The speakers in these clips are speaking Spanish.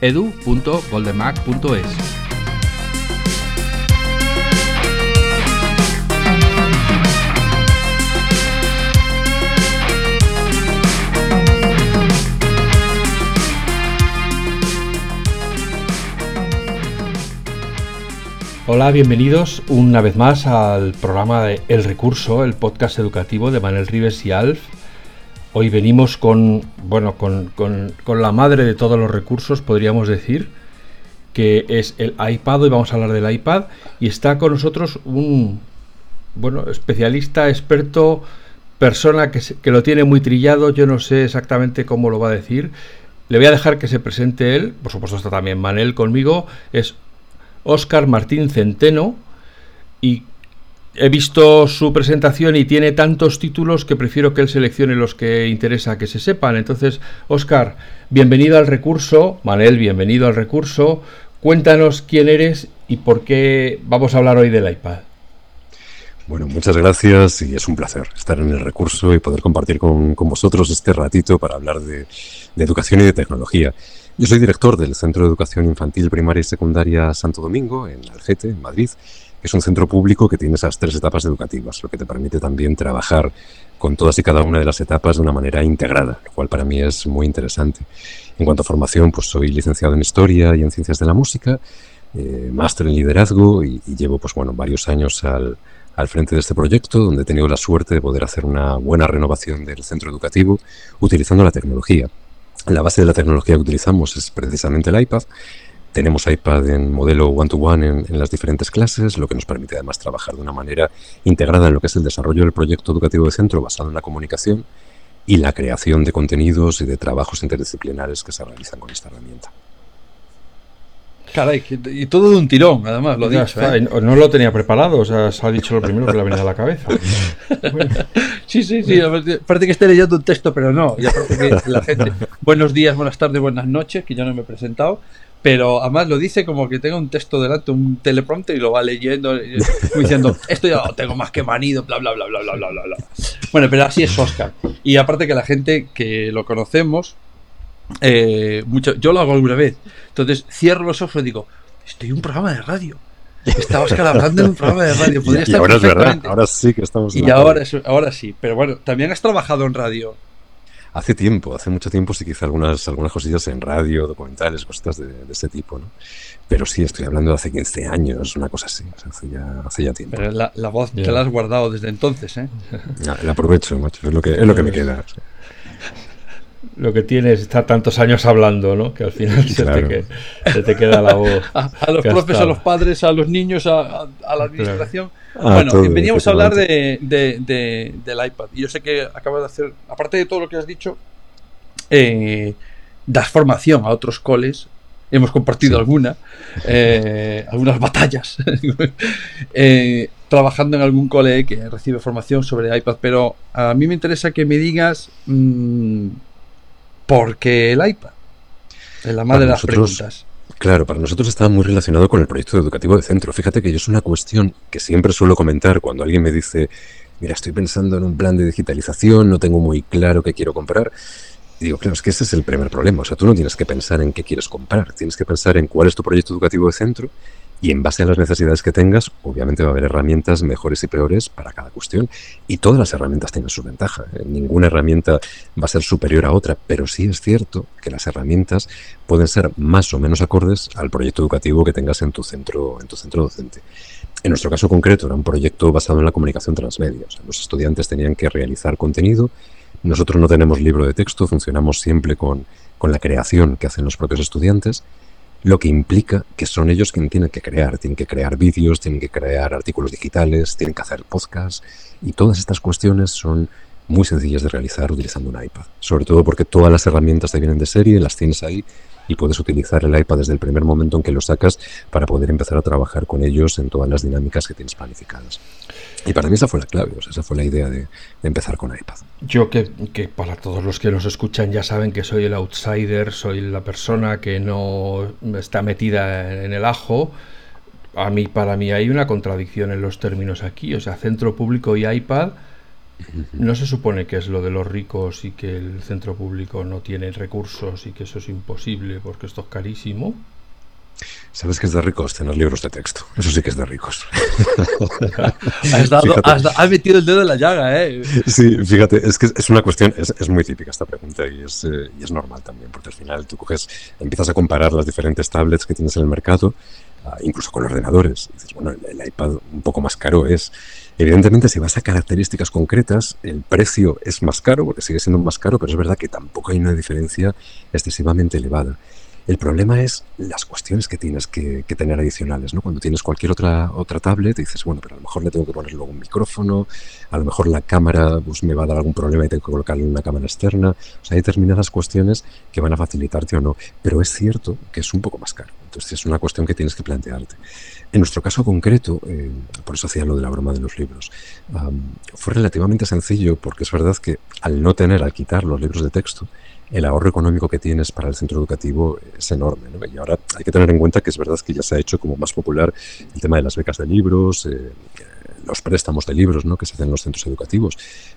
edu.goldenmac.es. Hola, bienvenidos una vez más al programa de El Recurso, el podcast educativo de Manuel Rives y Alf. Hoy venimos con, bueno, con, la madre de todos los recursos, podríamos decir, que es el iPad. Hoy vamos a hablar del iPad y está con nosotros un, bueno, especialista, experto, persona que, que lo tiene muy trillado. Yo no sé exactamente cómo lo va a decir. Le voy a dejar que se presente él. Por supuesto está también Manel conmigo. Es Óscar Martín Centeno y he visto su presentación y tiene tantos títulos que prefiero que él seleccione los que interesa que se sepan. Entonces, Óscar, bienvenido al recurso. Manel, bienvenido al recurso. Cuéntanos quién eres y por qué vamos a hablar hoy del iPad. Bueno, muchas gracias y es un placer estar en el recurso y poder compartir con, vosotros este ratito para hablar de educación y de tecnología. Yo soy director del Centro de Educación Infantil, Primaria y Secundaria Santo Domingo, en Algete, en Madrid, es un centro público que tiene esas tres etapas educativas, lo que te permite también trabajar con todas y cada una de las etapas de una manera integrada, lo cual para mí es muy interesante. En cuanto a formación, pues soy licenciado en Historia y en Ciencias de la Música, eh, máster en Liderazgo y, llevo pues bueno, varios años al, al frente de este proyecto, donde he tenido la suerte de poder hacer una buena renovación del centro educativo utilizando la tecnología. La base de la tecnología que utilizamos es precisamente el iPad. Tenemos iPad en modelo one-to-one en, las diferentes clases, lo que nos permite además trabajar de una manera integrada en lo que es el desarrollo del proyecto educativo de centro basado en la comunicación y la creación de contenidos y de trabajos interdisciplinares que se realizan con esta herramienta. Caray, y todo de un tirón, además, lo dicho. ¿eh? No lo tenía preparado, o sea, se ha dicho lo primero que le ha venido a la cabeza. Sí, sí, sí, parece que esté leyendo un texto, pero no. Y aparte que la gente, buenos días, buenas tardes, buenas noches, que yo no me he presentado, pero además lo dice como que tenga un texto delante, un teleprompter y lo va leyendo, diciendo, esto ya lo tengo más que manido, bla, bla, bla, bla, bla, bla, bla. Bueno, pero así es Oscar. Y aparte que la gente que lo conocemos, eh, mucho, yo lo hago alguna vez. Entonces cierro los ojos y digo, estoy en un programa de radio. Estaba Oscar hablando en un programa de radio. y, ahora es verdad, ahora sí que estamos. Y ahora, ahora sí, pero bueno, también has trabajado en radio. Hace tiempo, hace mucho tiempo sí que hice algunas, algunas cosillas en radio, documentales, cositas de, ese tipo, ¿no? Pero sí, estoy hablando de hace 15 años, una cosa así, hace, ya, hace ya tiempo. Pero la, voz te la has guardado desde entonces, ¿eh? La, aprovecho, macho, es lo que, es lo que me queda lo que tienes estar tantos años hablando, ¿no? Que al final se, te, queda la voz. A, los profes, a los padres, a los niños, a, la administración. Bueno, veníamos a hablar de, del iPad. Y yo sé que acabas de hacer, aparte de todo lo que has dicho, eh, das formación a otros coles. Hemos compartido alguna, eh, algunas batallas, eh, trabajando en algún cole que recibe formación sobre iPad. Pero a mí me interesa que me digas. Mm, porque el iPad es la madre de las preguntas. Claro, para nosotros está muy relacionado con el proyecto educativo de centro. Fíjate que yo es una cuestión que siempre suelo comentar cuando alguien me dice, mira, estoy pensando en un plan de digitalización, no tengo muy claro qué quiero comprar. Y digo, claro, es que ese es el primer problema. O sea, tú no tienes que pensar en qué quieres comprar, tienes que pensar en cuál es tu proyecto educativo de centro y en base a las necesidades que tengas, obviamente va a haber herramientas mejores y peores para cada cuestión. Y todas las herramientas tienen su ventaja. ¿eh? Ninguna herramienta va a ser superior a otra, pero sí es cierto que las herramientas pueden ser más o menos acordes al proyecto educativo que tengas en tu centro, en tu centro docente. En nuestro caso concreto era un proyecto basado en la comunicación transmedia. los estudiantes tenían que realizar contenido. Nosotros no tenemos libro de texto, funcionamos siempre con, con la creación que hacen los propios estudiantes lo que implica que son ellos quienes tienen que crear, tienen que crear vídeos, tienen que crear artículos digitales, tienen que hacer podcasts y todas estas cuestiones son muy sencillas de realizar utilizando un iPad, sobre todo porque todas las herramientas te vienen de serie, las tienes ahí y puedes utilizar el iPad desde el primer momento en que lo sacas para poder empezar a trabajar con ellos en todas las dinámicas que tienes planificadas. Y para mí esa fue la clave, o sea, esa fue la idea de, empezar con iPad. Yo que, que, para todos los que nos escuchan ya saben que soy el outsider, soy la persona que no está metida en el ajo. A mí, para mí hay una contradicción en los términos aquí, o sea, centro público y iPad. No se supone que es lo de los ricos y que el centro público no tiene recursos y que eso es imposible porque esto es carísimo. Sabes que es de ricos tener libros de texto. Eso sí que es de ricos. has, metido el dedo en la llaga, ¿eh? Sí, fíjate, es que es una cuestión, es, muy típica esta pregunta y es, eh, y es normal también, porque al final tú coges, empiezas a comparar las diferentes tablets que tienes en el mercado, incluso con ordenadores. Dices, bueno, el, iPad un poco más caro es. Evidentemente, si vas a características concretas, el precio es más caro, porque sigue siendo más caro, pero es verdad que tampoco hay una diferencia excesivamente elevada. El problema es las cuestiones que tienes que, tener adicionales, ¿no? Cuando tienes cualquier otra, otra tablet, dices, bueno, pero a lo mejor le tengo que poner luego un micrófono, a lo mejor la cámara pues, me va a dar algún problema y tengo que colocarle una cámara externa. O sea, hay determinadas cuestiones que van a facilitarte o no. Pero es cierto que es un poco más caro. Entonces es una cuestión que tienes que plantearte. En nuestro caso concreto, eh, por eso hacía lo de la broma de los libros, fue relativamente sencillo porque es verdad que al no tener, al quitar los libros de texto, el ahorro económico que tienes para el centro educativo es enorme. Y ahora hay que tener en cuenta que es verdad que ya se ha hecho como más popular el tema de las becas de libros, eh, los préstamos de libros ¿no? que se hacen en los centros educativos.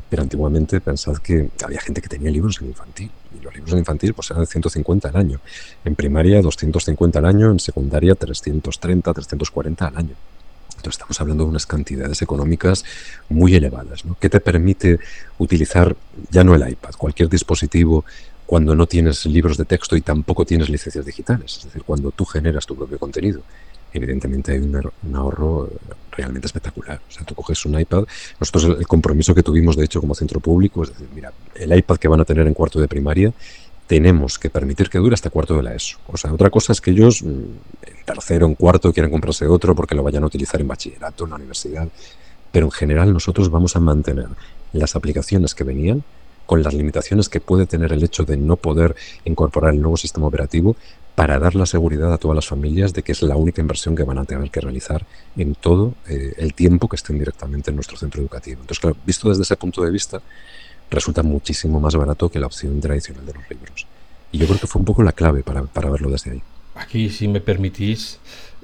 Pero antiguamente pensad que había gente que tenía libros en infantil. Y los libros en infantil pues eran de 150 al año. En primaria 250 al año, en secundaria 330, 340 al año. Entonces estamos hablando de unas cantidades económicas muy elevadas, ¿no? que te permite utilizar ya no el iPad, cualquier dispositivo cuando no tienes libros de texto y tampoco tienes licencias digitales, es decir, cuando tú generas tu propio contenido. Evidentemente hay un, ahorro eh, realmente espectacular. O sea, tú coges un iPad. Nosotros el compromiso que tuvimos, de hecho, como centro público, es decir, mira, el iPad que van a tener en cuarto de primaria, tenemos que permitir que dure hasta cuarto de la ESO. O sea, otra cosa es que ellos mm, en tercero, en cuarto, quieran comprarse otro porque lo vayan a utilizar en bachillerato, en la universidad. Pero en general nosotros vamos a mantener las aplicaciones que venían con las limitaciones que puede tener el hecho de no poder incorporar el nuevo sistema operativo para dar la seguridad a todas las familias de que es la única inversión que van a tener que realizar en todo eh, el tiempo que estén directamente en nuestro centro educativo. Entonces, claro, visto desde ese punto de vista, resulta muchísimo más barato que la opción tradicional de los libros. Y yo creo que fue un poco la clave para, para verlo desde ahí. Aquí, si me permitís,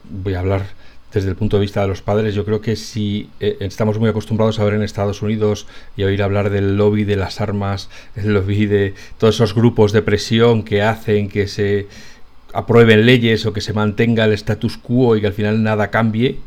voy a hablar desde el punto de vista de los padres, yo creo que si eh, estamos muy acostumbrados a ver en Estados Unidos y a oír hablar del lobby de las armas, el lobby de todos esos grupos de presión que hacen que se aprueben leyes o que se mantenga el status quo y que al final nada cambie.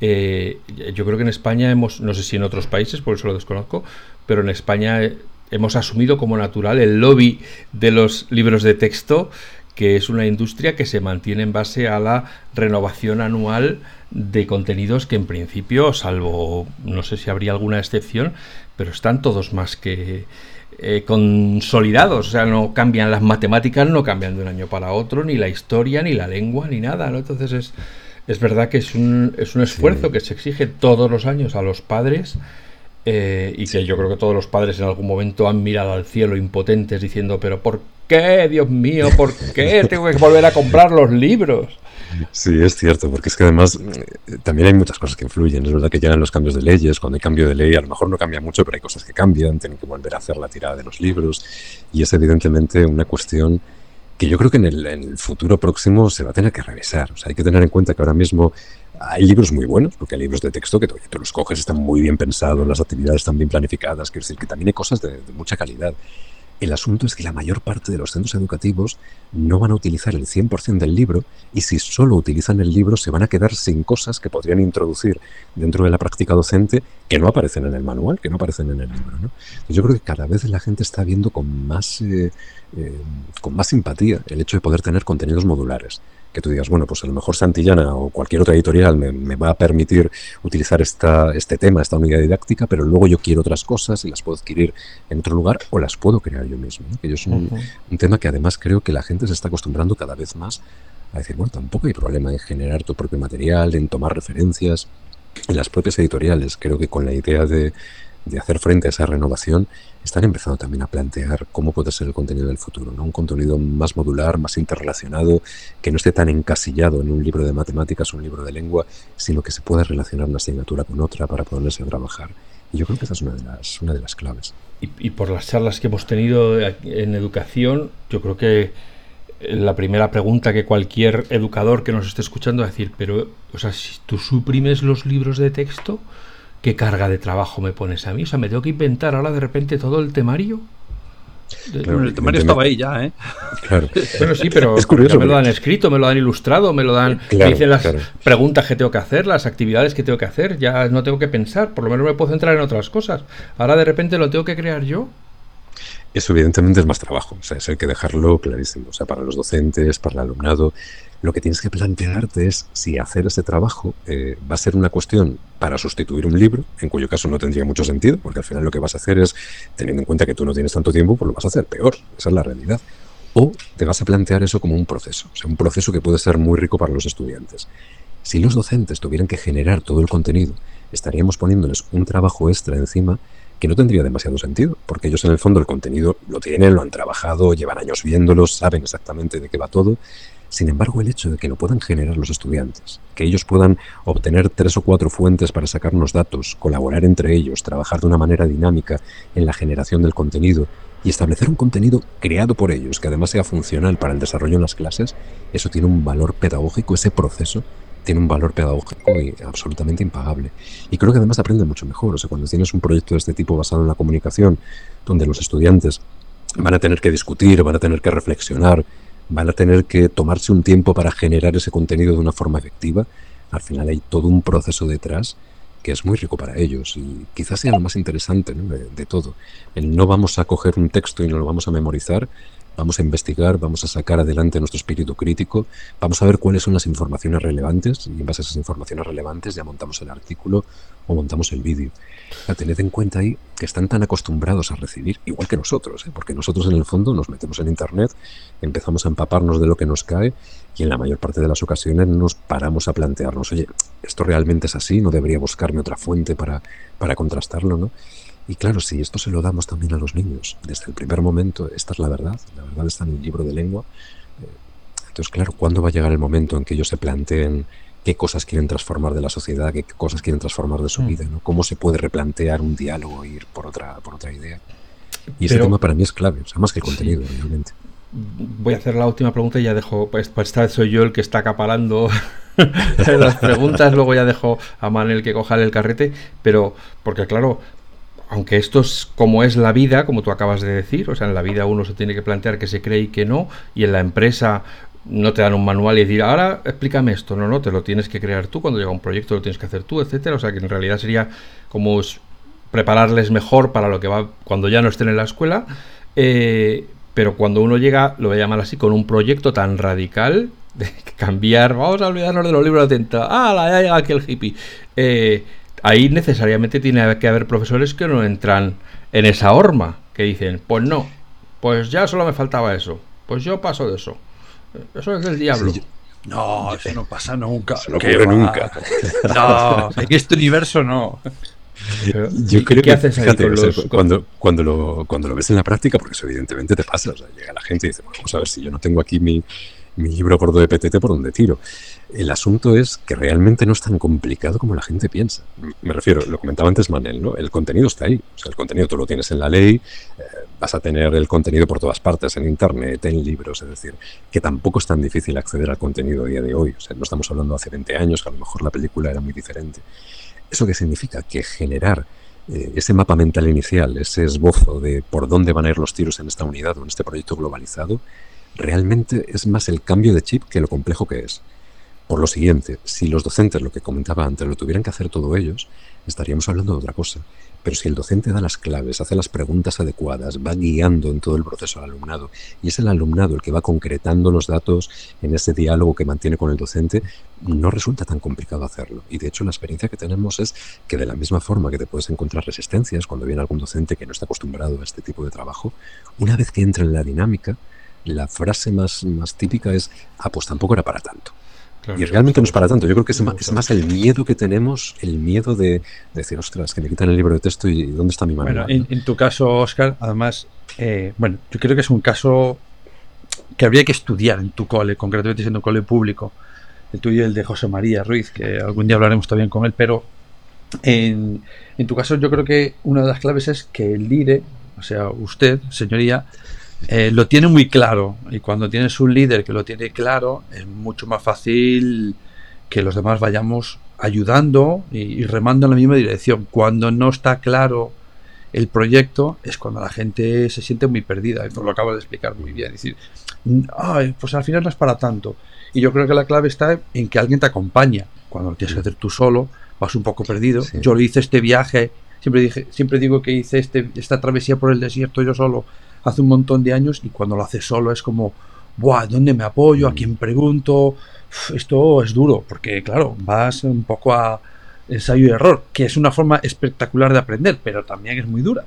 Eh, yo creo que en España hemos, no sé si en otros países, por eso lo desconozco, pero en España eh, hemos asumido como natural el lobby de los libros de texto que es una industria que se mantiene en base a la renovación anual de contenidos que en principio, salvo no sé si habría alguna excepción, pero están todos más que eh, consolidados, o sea, no cambian las matemáticas, no cambian de un año para otro, ni la historia, ni la lengua, ni nada, ¿no? Entonces es, es verdad que es un, es un esfuerzo que se exige todos los años a los padres. Eh, y que yo creo que todos los padres en algún momento han mirado al cielo impotentes diciendo, pero ¿por qué, Dios mío? ¿Por qué tengo que volver a comprar los libros? Sí, es cierto, porque es que además eh, también hay muchas cosas que influyen. Es verdad que llegan los cambios de leyes, cuando hay cambio de ley a lo mejor no cambia mucho, pero hay cosas que cambian, tienen que volver a hacer la tirada de los libros y es evidentemente una cuestión que yo creo que en el, futuro próximo se va a tener que revisar. O sea, hay que tener en cuenta que ahora mismo hay libros muy buenos, porque hay libros de texto que tú, los coges, están muy bien pensados, las actividades están bien planificadas, quiero decir que también hay cosas de mucha calidad. El asunto es que la mayor parte de los centros educativos no van a utilizar el 100% del libro y si solo utilizan el libro se van a quedar sin cosas que podrían introducir dentro de la práctica docente que no aparecen en el manual, que no aparecen en el libro. Yo creo que cada vez la gente está viendo con más, eh, eh, con más simpatía el hecho de poder tener contenidos modulares que tú digas, bueno, pues a lo mejor Santillana o cualquier otra editorial me, va a permitir utilizar esta, este tema, esta unidad didáctica, pero luego yo quiero otras cosas y las puedo adquirir en otro lugar o las puedo crear yo mismo. Que yo es un, tema que además creo que la gente se está acostumbrando cada vez más a decir, bueno, tampoco hay problema en generar tu propio material, en tomar referencias. En las propias editoriales, creo que con la idea de, de hacer frente a esa renovación, están empezando también a plantear cómo puede ser el contenido del futuro, ¿no? Un contenido más modular, más interrelacionado, que no esté tan encasillado en un libro de matemáticas o un libro de lengua, sino que se pueda relacionar una asignatura con otra para ponerse a trabajar. Y yo creo que esa es una de las, una de las claves. Y, por las charlas que hemos tenido en educación, yo creo que la primera pregunta que cualquier educador que nos esté escuchando va a decir, pero, o sea, si tú suprimes los libros de texto, ¿qué carga de trabajo me pones a mí? O sea, me tengo que inventar ahora de repente todo el temario. el temario estaba ahí ya, ¿eh? Claro. Bueno, sí, pero es curioso, me lo dan escrito, me lo dan ilustrado, me lo dan. me dicen las preguntas que tengo que hacer, las actividades que tengo que hacer. Ya no tengo que pensar, por lo menos me puedo centrar en otras cosas. Ahora de repente lo tengo que crear yo. Eso evidentemente es más trabajo, o sea, eso hay que dejarlo clarísimo. O sea, para los docentes, para el alumnado, lo que tienes que plantearte es si hacer ese trabajo eh, va a ser una cuestión para sustituir un libro, en cuyo caso no tendría mucho sentido, porque al final lo que vas a hacer es, teniendo en cuenta que tú no tienes tanto tiempo, pues lo vas a hacer peor, esa es la realidad. O te vas a plantear eso como un proceso, o sea, un proceso que puede ser muy rico para los estudiantes. Si los docentes tuvieran que generar todo el contenido, estaríamos poniéndoles un trabajo extra encima que no tendría demasiado sentido, porque ellos en el fondo el contenido lo tienen, lo han trabajado, llevan años viéndolos, saben exactamente de qué va todo. Sin embargo, el hecho de que lo puedan generar los estudiantes, que ellos puedan obtener tres o cuatro fuentes para sacarnos datos, colaborar entre ellos, trabajar de una manera dinámica en la generación del contenido y establecer un contenido creado por ellos que además sea funcional para el desarrollo en las clases, eso tiene un valor pedagógico, ese proceso tiene un valor pedagógico y absolutamente impagable. Y creo que además aprende mucho mejor. O sea, cuando tienes un proyecto de este tipo basado en la comunicación, donde los estudiantes van a tener que discutir, van a tener que reflexionar, van a tener que tomarse un tiempo para generar ese contenido de una forma efectiva, al final hay todo un proceso detrás que es muy rico para ellos y quizás sea lo más interesante de, de, todo. El no vamos a coger un texto y no lo vamos a memorizar, Vamos a investigar, vamos a sacar adelante nuestro espíritu crítico, vamos a ver cuáles son las informaciones relevantes y en base a esas informaciones relevantes ya montamos el artículo o montamos el vídeo. tened en cuenta ahí que están tan acostumbrados a recibir, igual que nosotros, ¿eh? porque nosotros en el fondo nos metemos en Internet, empezamos a empaparnos de lo que nos cae y en la mayor parte de las ocasiones nos paramos a plantearnos, oye, ¿esto realmente es así? ¿No debería buscarme otra fuente para, para contrastarlo? ¿no? Y claro, si esto se lo damos también a los niños desde el primer momento, esta es la verdad, la verdad está en el libro de lengua. Eh, entonces, claro, ¿cuándo va a llegar el momento en que ellos se planteen qué cosas quieren transformar de la sociedad, qué cosas quieren transformar de su mm. vida, ¿no? ¿Cómo se puede replantear un diálogo e ir por otra, por otra idea? Y ese tema para mí es clave, o sea, más que el contenido, realmente. Voy a hacer la última pregunta y ya dejo, pues, pues esta vez soy yo el que está acaparando las preguntas, luego ya dejo a Manel que coja el carrete, pero porque claro, aunque esto es como es la vida, como tú acabas de decir, o sea, en la vida uno se tiene que plantear que se cree y que no, y en la empresa no te dan un manual y decir, ahora explícame esto, no, no, te lo tienes que crear tú, cuando llega un proyecto lo tienes que hacer tú, etcétera, o sea, que en realidad sería como prepararles mejor para lo que va cuando ya no estén en la escuela, eh, pero cuando uno llega, lo voy a llamar así, con un proyecto tan radical, de cambiar, vamos a olvidarnos de los libros de tinta, ah, ya llega aquí el hippie, eh, ahí necesariamente tiene que haber profesores que no entran en esa horma, que dicen, pues no, pues ya solo me faltaba eso, pues yo paso de eso. Eso es del diablo. no, eso no pasa nunca. no ocurre nunca. No, en este universo no. yo creo que, haces cuando, cuando, lo, cuando lo ves en la práctica, porque eso evidentemente te pasa, o sea, llega la gente y dice, vamos a ver si yo no tengo aquí mi, mi libro por de PTT por donde tiro. El asunto es que realmente no es tan complicado como la gente piensa. Me refiero, lo comentaba antes Manel, ¿no? El contenido está ahí. O sea, el contenido tú lo tienes en la ley, eh, vas a tener el contenido por todas partes, en internet, en libros, es decir, que tampoco es tan difícil acceder al contenido a día de hoy. O sea, no estamos hablando hace 20 años, que a lo mejor la película era muy diferente. ¿Eso qué significa? Que generar eh, ese mapa mental inicial, ese esbozo de por dónde van a ir los tiros en esta unidad o en este proyecto globalizado, realmente es más el cambio de chip que lo complejo que es. Por lo siguiente, si los docentes, lo que comentaba antes, lo tuvieran que hacer todo ellos, estaríamos hablando de otra cosa. Pero si el docente da las claves, hace las preguntas adecuadas, va guiando en todo el proceso al alumnado, y es el alumnado el que va concretando los datos en ese diálogo que mantiene con el docente, no resulta tan complicado hacerlo. Y de hecho la experiencia que tenemos es que de la misma forma que te puedes encontrar resistencias cuando viene algún docente que no está acostumbrado a este tipo de trabajo, una vez que entra en la dinámica, la frase más, más típica es, ah, pues tampoco era para tanto. Y realmente no es para tanto. Yo creo que es más, el miedo que tenemos, el miedo de, decir, ostras, que me quitan el libro de texto y ¿dónde está mi manual? Bueno, en, tu caso, Oscar, además, eh, bueno, yo creo que es un caso que habría que estudiar en tu cole, concretamente siendo un cole público. El tuyo y el de José María Ruiz, que algún día hablaremos también con él, pero en, en tu caso yo creo que una de las claves es que el líder, o sea, usted, señoría, eh, lo tiene muy claro. Y cuando tienes un líder que lo tiene claro, es mucho más fácil que los demás vayamos ayudando y, remando en la misma dirección. Cuando no está claro el proyecto, es cuando la gente se siente muy perdida. Esto lo acabo de explicar muy bien. Es decir, Ay, pues al final no es para tanto. Y yo creo que la clave está en que alguien te acompaña. Cuando lo tienes que hacer tú solo, vas un poco perdido. Yo le hice este viaje, siempre dije, siempre digo que hice este, esta travesía por el desierto yo solo hace un montón de años y cuando lo haces solo es como, Buah, ¿dónde me apoyo? ¿A mm. quién pregunto? esto es duro, porque claro, vas un poco a ensayo y error, que es una forma espectacular de aprender, pero también es muy dura.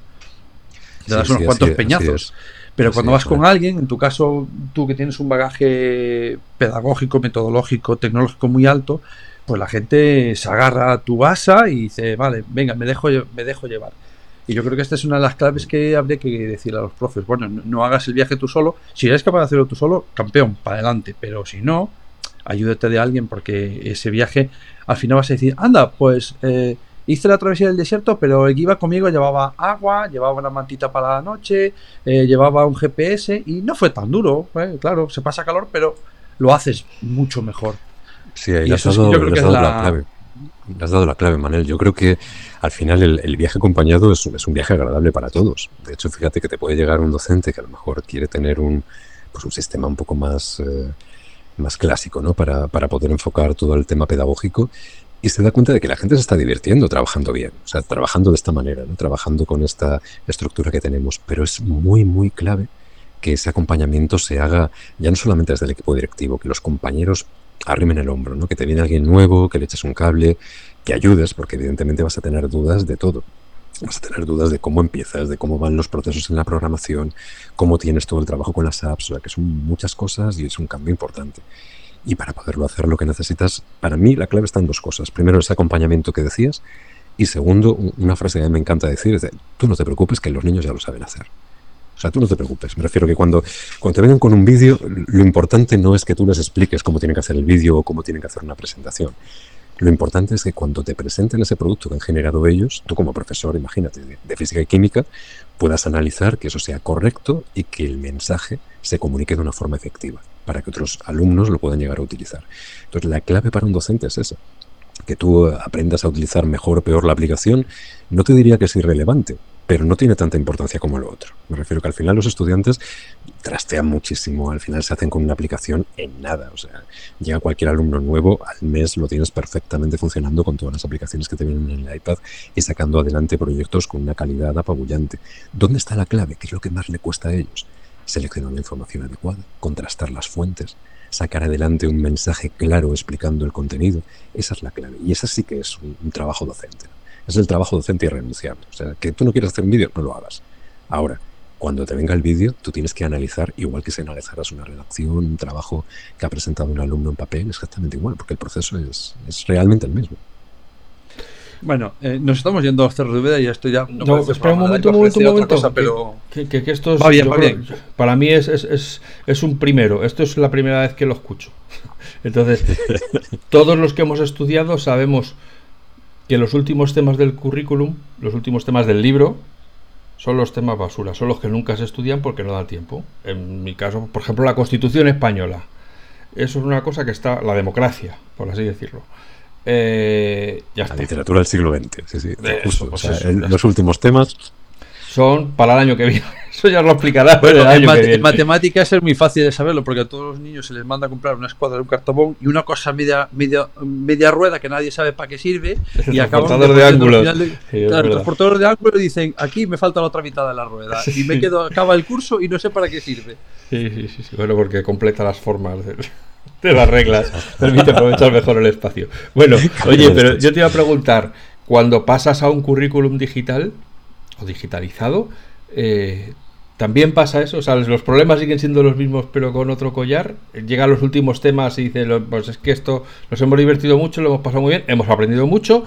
Te das unos cuantos peñazos. Pero cuando vas con alguien, en tu caso, tú que tienes un bagaje pedagógico, metodológico, tecnológico muy alto, pues la gente se agarra a tu asa y dice, vale, venga, me dejo, me dejo llevar. Y yo creo que esta es una de las claves que habría que decir a los profes. Bueno, no, hagas el viaje tú solo. Si eres capaz de hacerlo tú solo, campeón, para adelante. Pero si no, ayúdate de alguien porque ese viaje al final vas a decir, anda, pues eh, hice la travesía del desierto, pero el que iba conmigo llevaba agua, llevaba una mantita para la noche, eh, llevaba un GPS y no fue tan duro. Eh, claro, se pasa calor, pero lo haces mucho mejor. Sí, ahí y eso yo creo que es la... la clave. Has dado la clave, Manel. Yo creo que al final el, viaje acompañado es, un viaje agradable para todos. De hecho, fíjate que te puede llegar un docente que a lo mejor quiere tener un, pues un sistema un poco más, eh, más clásico ¿no? Para, poder enfocar todo el tema pedagógico y se da cuenta de que la gente se está divirtiendo trabajando bien, o sea, trabajando de esta manera, trabajando con esta estructura que tenemos. Pero es muy, muy clave que ese acompañamiento se haga ya no solamente desde el equipo directivo, que los compañeros arrimen el hombro, ¿no? que te viene alguien nuevo, que le eches un cable, que ayudes, porque evidentemente vas a tener dudas de todo. Vas a tener dudas de cómo empiezas, de cómo van los procesos en la programación, cómo tienes todo el trabajo con las apps, o sea, que son muchas cosas y es un cambio importante. Y para poderlo hacer lo que necesitas, para mí la clave está en dos cosas. Primero, ese acompañamiento que decías. Y segundo, una frase que a mí me encanta decir es de, tú no te preocupes que los niños ya lo saben hacer. O sea, tú no te preocupes. Me refiero que cuando, cuando te vengan con un vídeo, lo importante no es que tú les expliques cómo tienen que hacer el vídeo o cómo tienen que hacer una presentación. Lo importante es que cuando te presenten ese producto que han generado ellos, tú como profesor, imagínate, de, física y química, puedas analizar que eso sea correcto y que el mensaje se comunique de una forma efectiva, para que otros alumnos lo puedan llegar a utilizar. Entonces, la clave para un docente es esa, que tú aprendas a utilizar mejor o peor la aplicación, no te diría que es irrelevante, pero no tiene tanta importancia como lo otro. Me refiero que al final los estudiantes trastean muchísimo, al final se hacen con una aplicación en nada. O sea, llega cualquier alumno nuevo, al mes lo tienes perfectamente funcionando con todas las aplicaciones que te vienen en el iPad y sacando adelante proyectos con una calidad apabullante. ¿Dónde está la clave? ¿Qué es lo que más le cuesta a ellos? Seleccionar la información adecuada, contrastar las fuentes, sacar adelante un mensaje claro explicando el contenido. Esa es la clave. Y esa sí que es un trabajo docente es el trabajo docente irrenunciable. O sea, que tú no quieres hacer un vídeo, no lo hagas. Ahora, cuando te venga el vídeo, tú tienes que analizar, igual que si analizaras una redacción, un trabajo que ha presentado un alumno en papel, exactamente igual, porque el proceso es, es realmente el mismo. Bueno, eh, nos estamos yendo a CRV y esto ya. No, espera un momento, un momento, un momento. pero... que, que, esto es, bien, bien. para mí es, es, es, es, un primero. Esto es la primera vez que lo escucho. Entonces, todos los que hemos estudiado sabemos que los últimos temas del currículum, los últimos temas del libro, son los temas basura, son los que nunca se estudian porque no da tiempo. En mi caso, por ejemplo, la Constitución española. Eso es una cosa que está, la democracia, por así decirlo. Eh, la literatura del siglo XX, sí, sí. Pues los últimos temas son para el año que viene. Eso ya lo explicará. Bueno, en, matemáticas es muy fácil de saberlo porque a todos los niños se les manda a comprar una escuadra de un cartón y una cosa media, media, media rueda que nadie sabe para qué sirve. y transportador de ángulos. claro, transportador de ángulos dicen aquí me falta la otra mitad de la rueda y me quedo, acaba el curso y no sé para qué sirve. Sí, sí, sí. Bueno, porque completa las formas de, las reglas. Permite aprovechar mejor el espacio. Bueno, oye, pero yo te iba a preguntar, cuando pasas a un currículum digital, o digitalizado, eh, también pasa eso, o sea, los problemas siguen siendo los mismos pero con otro collar. Llega a los últimos temas y dice, pues es que esto nos hemos divertido mucho, lo hemos pasado muy bien, hemos aprendido mucho,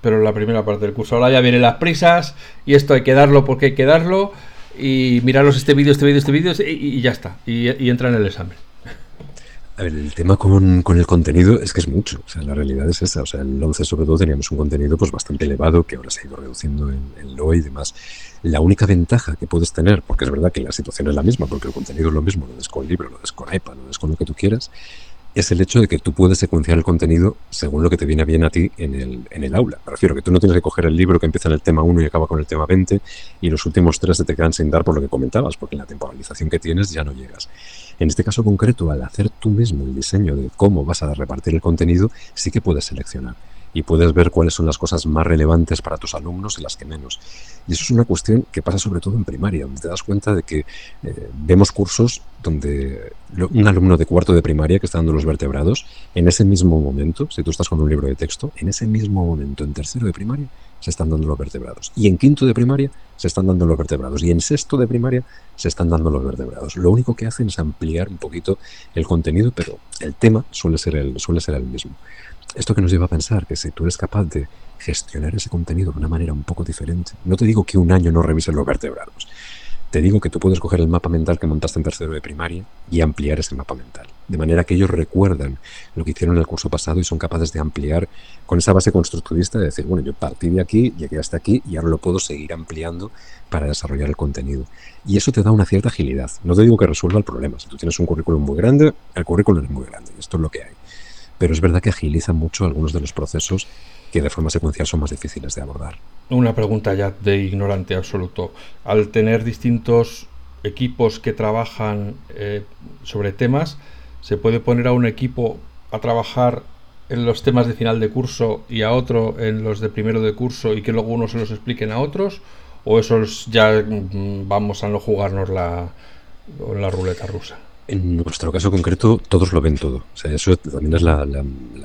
pero la primera parte del curso ahora ya vienen las prisas y esto hay que darlo porque hay que darlo y miraros este vídeo, este vídeo, este vídeo y, ya está, y, y entra en el examen. A ver, el tema con, con, el contenido es que es mucho. O sea, la realidad es esa. O sea, el 11 sobre todo teníamos un contenido pues bastante elevado que ahora se ha ido reduciendo en, en LOE y demás. La única ventaja que puedes tener, porque es verdad que la situación es la misma, porque el contenido es lo mismo, lo des con libro, lo des con iPad, lo des con lo que tú quieras, es el hecho de que tú puedes secuenciar el contenido según lo que te viene bien a ti en el, en el aula. Me refiero que tú no tienes que coger el libro que empieza en el tema 1 y acaba con el tema 20 y los últimos tres se te quedan sin dar por lo que comentabas, porque en la temporalización que tienes ya no llegas. En este caso concreto, al hacer tú mismo el diseño de cómo vas a repartir el contenido, sí que puedes seleccionar y puedes ver cuáles son las cosas más relevantes para tus alumnos y las que menos. Y eso es una cuestión que pasa sobre todo en primaria, donde te das cuenta de que eh, vemos cursos donde un alumno de cuarto de primaria que está dando los vertebrados, en ese mismo momento, si tú estás con un libro de texto, en ese mismo momento, en tercero de primaria, se están dando los vertebrados. Y en quinto de primaria se están dando los vertebrados. Y en sexto de primaria se están dando los vertebrados. Lo único que hacen es ampliar un poquito el contenido, pero el tema suele ser el, suele ser el mismo. Esto que nos lleva a pensar que si tú eres capaz de gestionar ese contenido de una manera un poco diferente, no te digo que un año no revises los vertebrados, te digo que tú puedes coger el mapa mental que montaste en tercero de primaria y ampliar ese mapa mental. De manera que ellos recuerdan lo que hicieron en el curso pasado y son capaces de ampliar con esa base constructivista de decir, bueno, yo partí de aquí, llegué hasta aquí y ahora lo puedo seguir ampliando para desarrollar el contenido. Y eso te da una cierta agilidad. No te digo que resuelva el problema. Si tú tienes un currículum muy grande, el currículum es muy grande y esto es lo que hay pero es verdad que agiliza mucho algunos de los procesos que de forma secuencial son más difíciles de abordar. Una pregunta ya de ignorante absoluto. Al tener distintos equipos que trabajan eh, sobre temas, ¿se puede poner a un equipo a trabajar en los temas de final de curso y a otro en los de primero de curso y que luego uno se los expliquen a otros? ¿O esos ya mm, vamos a no jugarnos la, la ruleta rusa? En nuestro caso concreto, todos lo ven todo. O sea, eso también es la,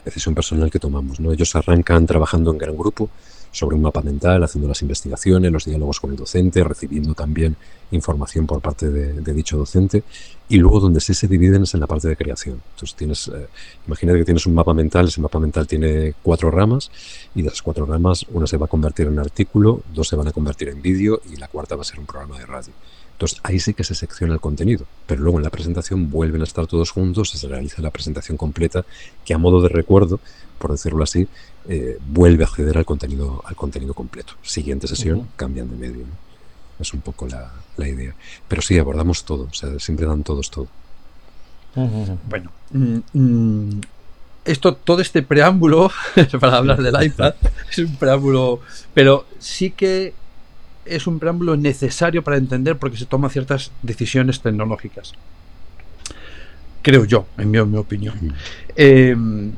decisión personal que tomamos. ¿no? Ellos arrancan trabajando en gran grupo sobre un mapa mental, haciendo las investigaciones, los diálogos con el docente, recibiendo también información por parte de, dicho docente. Y luego donde sí se dividen es en la parte de creación. Entonces tienes, eh, imagínate que tienes un mapa mental, ese mapa mental tiene cuatro ramas y de las cuatro ramas una se va a convertir en artículo, dos se van a convertir en vídeo y la cuarta va a ser un programa de radio. Entonces ahí sí que se secciona el contenido, pero luego en la presentación vuelven a estar todos juntos, se realiza la presentación completa, que a modo de recuerdo, por decirlo así, eh, vuelve a acceder al contenido, al contenido completo. Siguiente sesión, cambian de medio. Es un poco la, idea. Pero sí, abordamos todo, o sea, siempre dan todos todo. Bueno, mm, mm, esto, todo este preámbulo para hablar del iPad es un preámbulo, pero sí que es un preámbulo necesario para entender por qué se toman ciertas decisiones tecnológicas. Creo yo, en mi, opinión. Em,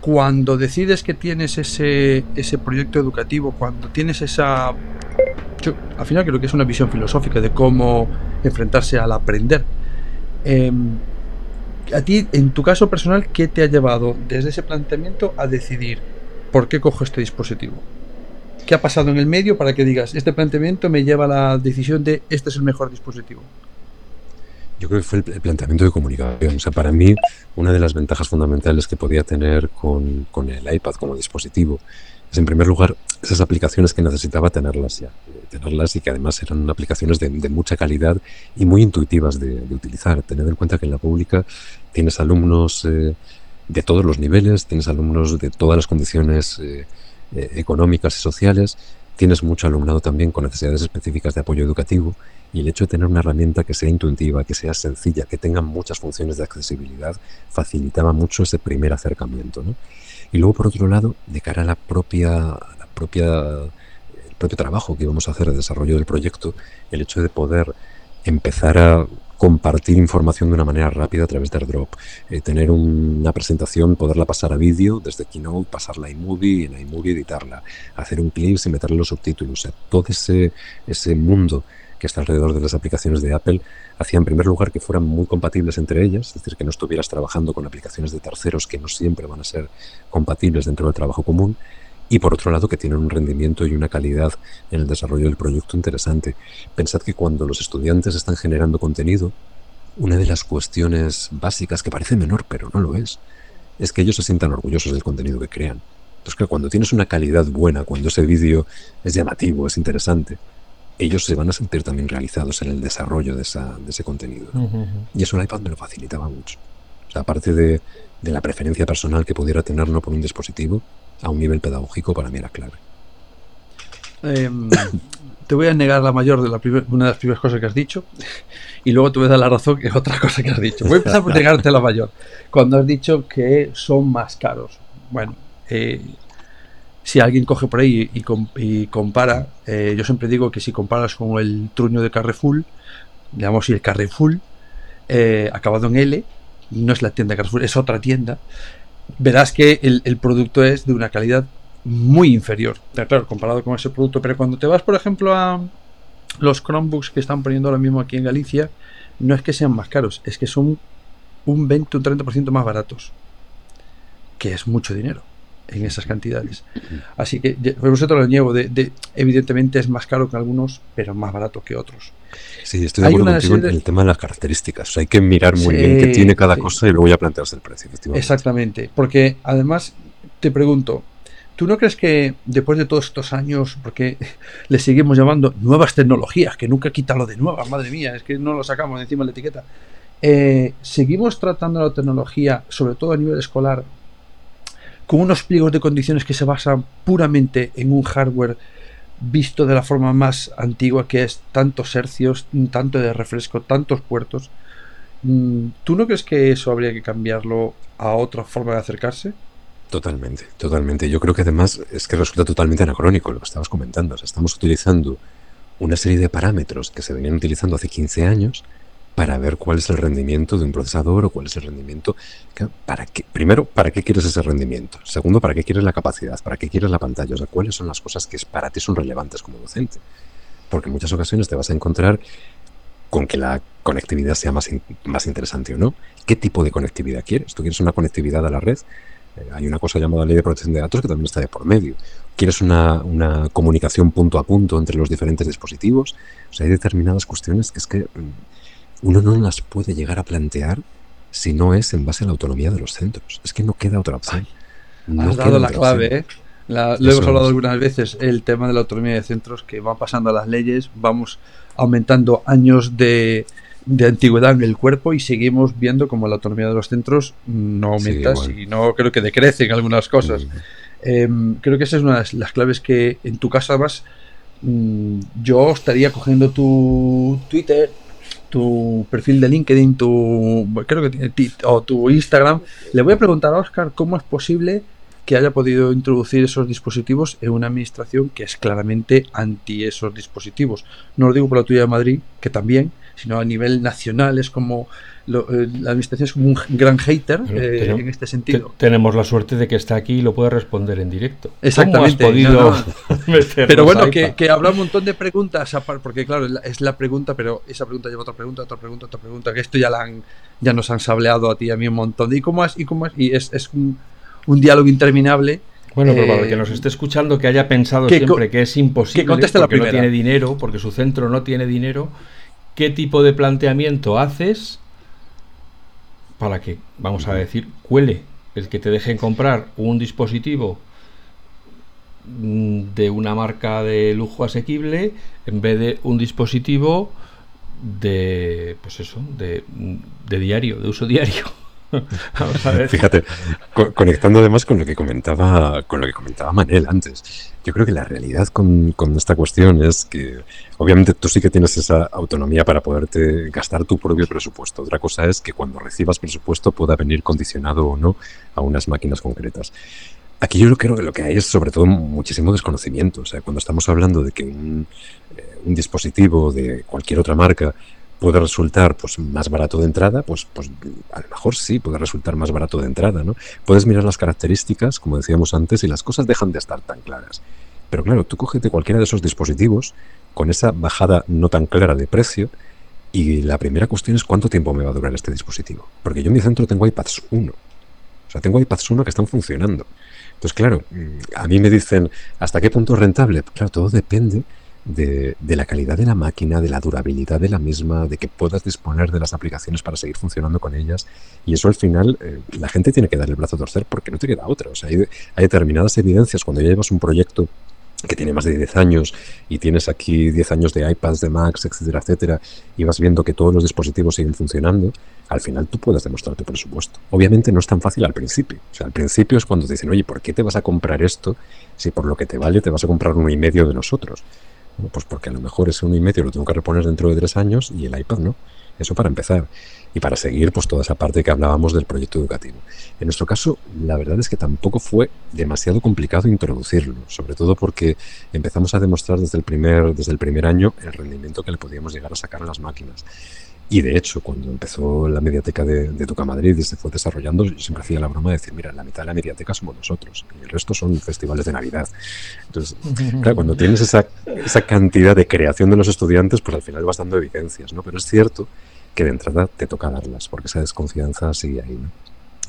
cuando decides que tienes ese, ese proyecto educativo, cuando tienes esa... Yo, al final creo que es una visión filosófica de cómo enfrentarse al aprender. Em, a ti, en tu caso personal, ¿qué te ha llevado desde ese planteamiento a decidir por qué cojo este dispositivo? ¿Qué ha pasado en el medio para que digas, este planteamiento me lleva a la decisión de este es el mejor dispositivo? Yo creo que fue el planteamiento de comunicación. O sea, para mí, una de las ventajas fundamentales que podía tener con, con el iPad como dispositivo es, en primer lugar, esas aplicaciones que necesitaba tenerlas ya. Tenerlas y que además eran aplicaciones de, mucha calidad y muy intuitivas de, utilizar. Tener en cuenta que en la pública tienes alumnos eh, de todos los niveles, tienes alumnos de todas las condiciones. Eh, eh, económicas y sociales, tienes mucho alumnado también con necesidades específicas de apoyo educativo y el hecho de tener una herramienta que sea intuitiva, que sea sencilla, que tenga muchas funciones de accesibilidad, facilitaba mucho ese primer acercamiento. Y luego, por otro lado, de cara a la propia, la propia, el propio trabajo que íbamos a hacer de desarrollo del proyecto, el hecho de poder empezar a compartir información de una manera rápida a través de AirDrop, eh, tener una presentación, poderla pasar a vídeo desde Keynote, pasarla a iMovie, en iMovie editarla, hacer un clip y meterle los subtítulos. Todo ese, ese mundo que está alrededor de las aplicaciones de Apple hacía en primer lugar que fueran muy compatibles entre ellas, es decir, que no estuvieras trabajando con aplicaciones de terceros que no siempre van a ser compatibles dentro del trabajo común, y por otro lado que tienen un rendimiento y una calidad en el desarrollo del proyecto interesante. Pensad que cuando los estudiantes están generando contenido, una de las cuestiones básicas que parece menor pero no lo es, es que ellos se sientan orgullosos del contenido que crean. Entonces, que cuando tienes una calidad buena, cuando ese vídeo es llamativo, es interesante, ellos se van a sentir también realizados en el desarrollo de, ese contenido. Y eso el iPad me lo facilitaba mucho. O sea, aparte de, la preferencia personal que pudiera tener no por un dispositivo, a un nivel pedagógico para mí era clave. Em, te voy a negar la mayor de una de las primeras cosas que has dicho y luego te voy a dar la razón que es otra cosa que has dicho. Voy a empezar por negarte la mayor. Cuando has dicho que son más caros. Bueno, eh, si alguien coge por ahí y, compara, eh, yo siempre digo que si comparas con el truño de Carrefour, digamos, si el Carrefour, eh, acabado en L, no es la tienda Carrefour, es otra tienda, verás que el, producto es de una calidad muy inferior. claro, comparado con ese producto. Pero cuando te vas, por ejemplo, a los Chromebooks que están poniendo ahora mismo aquí en Galicia, no es que sean más caros, es que son un 20 o un 30% más baratos. Que es mucho dinero en esas cantidades. Así que por eso te lo niego. De, evidentemente es más caro que algunos, pero más barato que otros. Sí, estoy de acuerdo contigo en el tema de las características. hay que mirar muy bien qué tiene cada cosa y luego ya plantearse el precio. Exactamente. Porque además, te pregunto, ¿tú no crees que después de todos estos años, porque le seguimos llamando nuevas tecnologías, que nunca quita lo de nuevas, madre mía, es que no lo sacamos encima de la etiqueta, eh, seguimos tratando la tecnología, sobre todo a nivel escolar, con unos pliegos de condiciones que se basan puramente en un hardware visto de la forma más antigua que es tantos hercios, tanto de refresco, tantos puertos. Mm, ¿Tú no crees que eso habría que cambiarlo a otra forma de acercarse? Totalmente, totalmente. Yo creo que además es que resulta totalmente anacrónico lo que estabas comentando. estamos utilizando una serie de parámetros que se venían utilizando hace 15 años para ver cuál es el rendimiento de un procesador o cuál es el rendimiento. Para qué, primero, ¿para qué quieres ese rendimiento? Segundo, ¿para qué quieres la capacidad? ¿Para qué quieres la pantalla? O sea, ¿cuáles son las cosas que para ti son relevantes como docente? Porque en muchas ocasiones te vas a encontrar con que la conectividad sea más, más interesante o no. ¿Qué tipo de conectividad quieres? ¿Tú quieres una conectividad a la red? Eh, hay una cosa llamada ley de protección de datos que también está de por medio. ¿Quieres una, una comunicación punto a punto entre los diferentes dispositivos? O sea, hay determinadas cuestiones que es que mm, uno no las puede llegar a plantear si no es en base a la autonomía de los centros. Es que no queda otra opción. has dado la clave, ¿eh? lo hemos hablado algunas veces, el tema de la autonomía de centros, que van pasando las leyes, vamos aumentando años de, antigüedad en el cuerpo y seguimos viendo como la autonomía de los centros no aumenta, y no creo que decrece en algunas cosas. Mm. Em, creo que esa es una de las claves que en tu caso además mm, yo estaría cogiendo tu Twitter tu perfil de LinkedIn, tu creo que o tu Instagram, le voy a preguntar a Oscar cómo es posible que haya podido introducir esos dispositivos en una administración que es claramente anti esos dispositivos. No lo digo por la tuya de Madrid, que también, sino a nivel nacional es como eh, la administración es como un gran hater eh, en este sentido. tenemos la suerte de que está aquí y lo puede responder en directo. Exactamente. podido pero bueno, que, que, habrá un montón de preguntas, porque claro, es la pregunta, pero esa pregunta lleva otra pregunta, otra pregunta, otra pregunta, que esto ya, la han, ya nos han sableado a ti y a mí un montón. ¿Y cómo es? ¿Y cómo es? Y es, es un, un diálogo interminable. Bueno, pero para el que eh, nos esté escuchando que haya pensado siempre que es imposible, que porque no tiene dinero, porque su centro no tiene dinero, ¿qué tipo de planteamiento haces para que, vamos a decir, cuele el que te dejen comprar un dispositivo mm, de una marca de lujo asequible en vez de un dispositivo de pues eso de, de diario de uso diario Fíjate, conectando además con lo que comentaba, con lo que comentaba Manel antes. Yo creo que la realidad con, esta cuestión es que obviamente tú sí que tienes esa autonomía para poderte gastar tu propio presupuesto. Otra cosa es que cuando recibas presupuesto pueda venir condicionado o no a unas máquinas concretas. Aquí yo creo que lo que hay es sobre todo muchísimo desconocimiento. O sea, cuando estamos hablando de que un, eh, un dispositivo de cualquier otra marca puede resultar pues, más barato de entrada, pues, pues a lo mejor sí puede resultar más barato de entrada, ¿no? Puedes mirar las características, como decíamos antes, y las cosas dejan de estar tan claras. Pero claro, tú cógete cualquiera de esos dispositivos con esa bajada no tan clara de precio y la primera cuestión es cuánto tiempo me va a durar este dispositivo. Porque yo en mi centro tengo iPads 1. O sea, tengo iPads 1 que están funcionando. Entonces, claro, mm, a mí me dicen, ¿hasta qué punto es rentable? Claro, todo depende de, la calidad de la máquina, de la durabilidad de la misma, de que puedas disponer de las aplicaciones para seguir funcionando con ellas. Y eso al final eh, la gente tiene que dar el brazo a torcer porque no te queda otra. O sea, hay, hay determinadas evidencias cuando ya llevas un proyecto que tiene más de 10 años y tienes aquí 10 años de iPads, de Macs, etcétera, etcétera, y vas viendo que todos los dispositivos siguen funcionando, al final tú puedes demostrar tu presupuesto. Obviamente no es tan fácil al principio. O sea, al principio es cuando te dicen, oye, ¿por qué te vas a comprar esto si por lo que te vale te vas a comprar uno y medio de nosotros? Pues porque a lo mejor ese uno y medio lo tengo que reponer dentro de tres años y el iPad no. Eso para empezar y para seguir pues toda esa parte que hablábamos del proyecto educativo. En nuestro caso, la verdad es que tampoco fue demasiado complicado introducirlo, sobre todo porque empezamos a demostrar desde el primer, desde el primer año el rendimiento que le podíamos llegar a sacar a las máquinas. Y de hecho, cuando empezó la mediateca de, de Madrid y se fue desarrollando, yo siempre hacía la broma de decir, mira, la mitad de la mediateca somos nosotros y el resto son festivales de Navidad. Entonces, claro, cuando tienes esa, esa cantidad de creación de los estudiantes, pues al final vas dando evidencias, ¿no? Pero es cierto que de entrada te toca darlas, porque esa desconfianza sigue ahí. ¿no?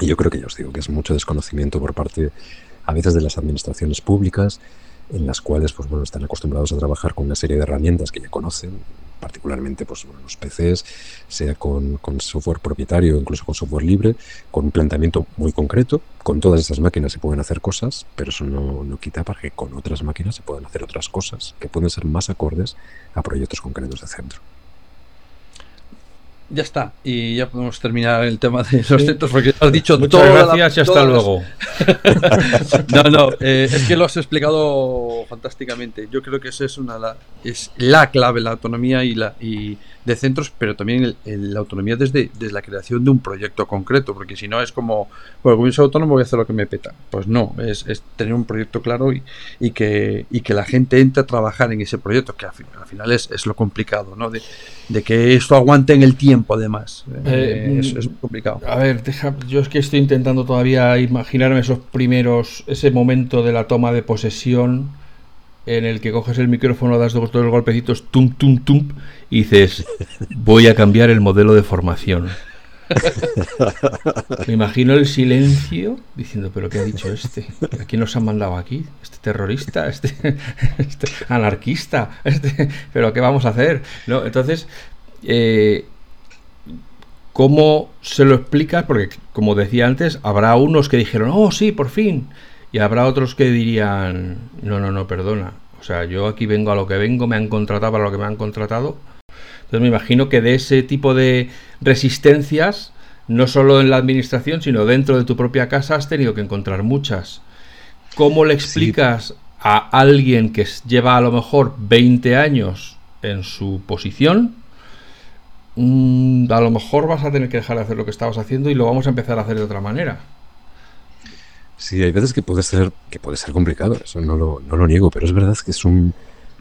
Y yo creo que ya os digo que es mucho desconocimiento por parte a veces de las administraciones públicas, en las cuales pues, bueno, están acostumbrados a trabajar con una serie de herramientas que ya conocen, particularmente pues, los PCs, sea con, con, software propietario, incluso con software libre, con un planteamiento muy concreto. Con todas esas máquinas se pueden hacer cosas, pero eso no, no quita para que con otras máquinas se puedan hacer otras cosas que pueden ser más acordes a proyectos concretos de centro ya está. Y ya podemos terminar el tema de los centros porque has dicho Muchas gracias y hasta luego. no, no, eh, es que lo has explicado fantásticamente. Yo creo que esa es una es la clave, la autonomía y la y de centros, pero también la autonomía desde, desde la creación de un proyecto concreto, porque si no es como, bueno, como yo soy autónomo voy a hacer lo que me peta. Pues no, es, tener un proyecto claro y, y, que, y que la gente entre a trabajar en ese proyecto, que al, final es, es, lo complicado, ¿no? De, de, que esto aguante en el tiempo, además. Eh, es, es, complicado. A ver, deja, yo es que estoy intentando todavía imaginarme esos primeros, ese momento de la toma de posesión en el que coges el micrófono, das dos, dos golpecitos, tum, tum, tum, y dices, voy a cambiar el modelo de formación. Me imagino el silencio diciendo, pero ¿qué ha dicho este? ¿A quién nos han mandado aquí? ¿Este terrorista? ¿Este, este anarquista? Este, ¿Pero qué vamos a hacer? ¿No? Entonces, eh, ¿cómo se lo explicas? Porque, como decía antes, habrá unos que dijeron, oh, sí, por fin. Y habrá otros que dirían, no, no, no, perdona. O sea, yo aquí vengo a lo que vengo, me han contratado para lo que me han contratado. Entonces me imagino que de ese tipo de resistencias, no solo en la administración, sino dentro de tu propia casa, has tenido que encontrar muchas. ¿Cómo le explicas a alguien que lleva a lo mejor 20 años en su posición? Mm, a lo mejor vas a tener que dejar de hacer lo que estabas haciendo y lo vamos a empezar a hacer de otra manera. Sí, hay veces que puede ser, que puede ser complicado, eso no lo, no lo niego, pero es verdad que es un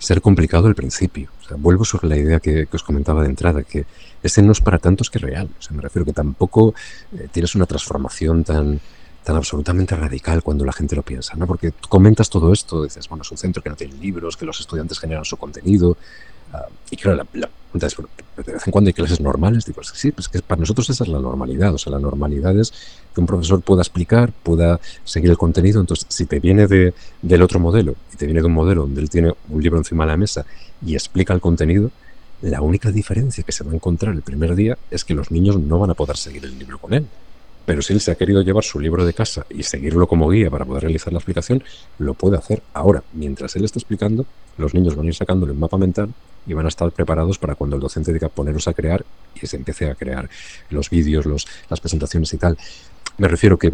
ser complicado al principio. O sea, vuelvo sobre la idea que, os comentaba de entrada, que ese no es para tantos que real. O sea, me refiero que tampoco eh, tienes una transformación tan, tan absolutamente radical cuando la gente lo piensa, ¿no? Porque comentas todo esto, dices, bueno, es un centro que no tiene libros, que los estudiantes generan su contenido, uh, y claro, la, la pregunta es, ¿de vez en cuando hay clases normales? Digo, sí, pues que para nosotros esa es la normalidad, o sea, la normalidad es que un profesor pueda explicar, pueda seguir el contenido, entonces si te viene de, del otro modelo, y te viene de un modelo donde él tiene un libro encima de la mesa y explica el contenido, la única diferencia que se va a encontrar el primer día es que los niños no van a poder seguir el libro con él. Pero si él se ha querido llevar su libro de casa y seguirlo como guía para poder realizar la explicación, lo puede hacer ahora. Mientras él está explicando, los niños van a ir sacándole un mapa mental y van a estar preparados para cuando el docente diga poneros a crear y se empiece a crear los vídeos, los, las presentaciones y tal. Me refiero que,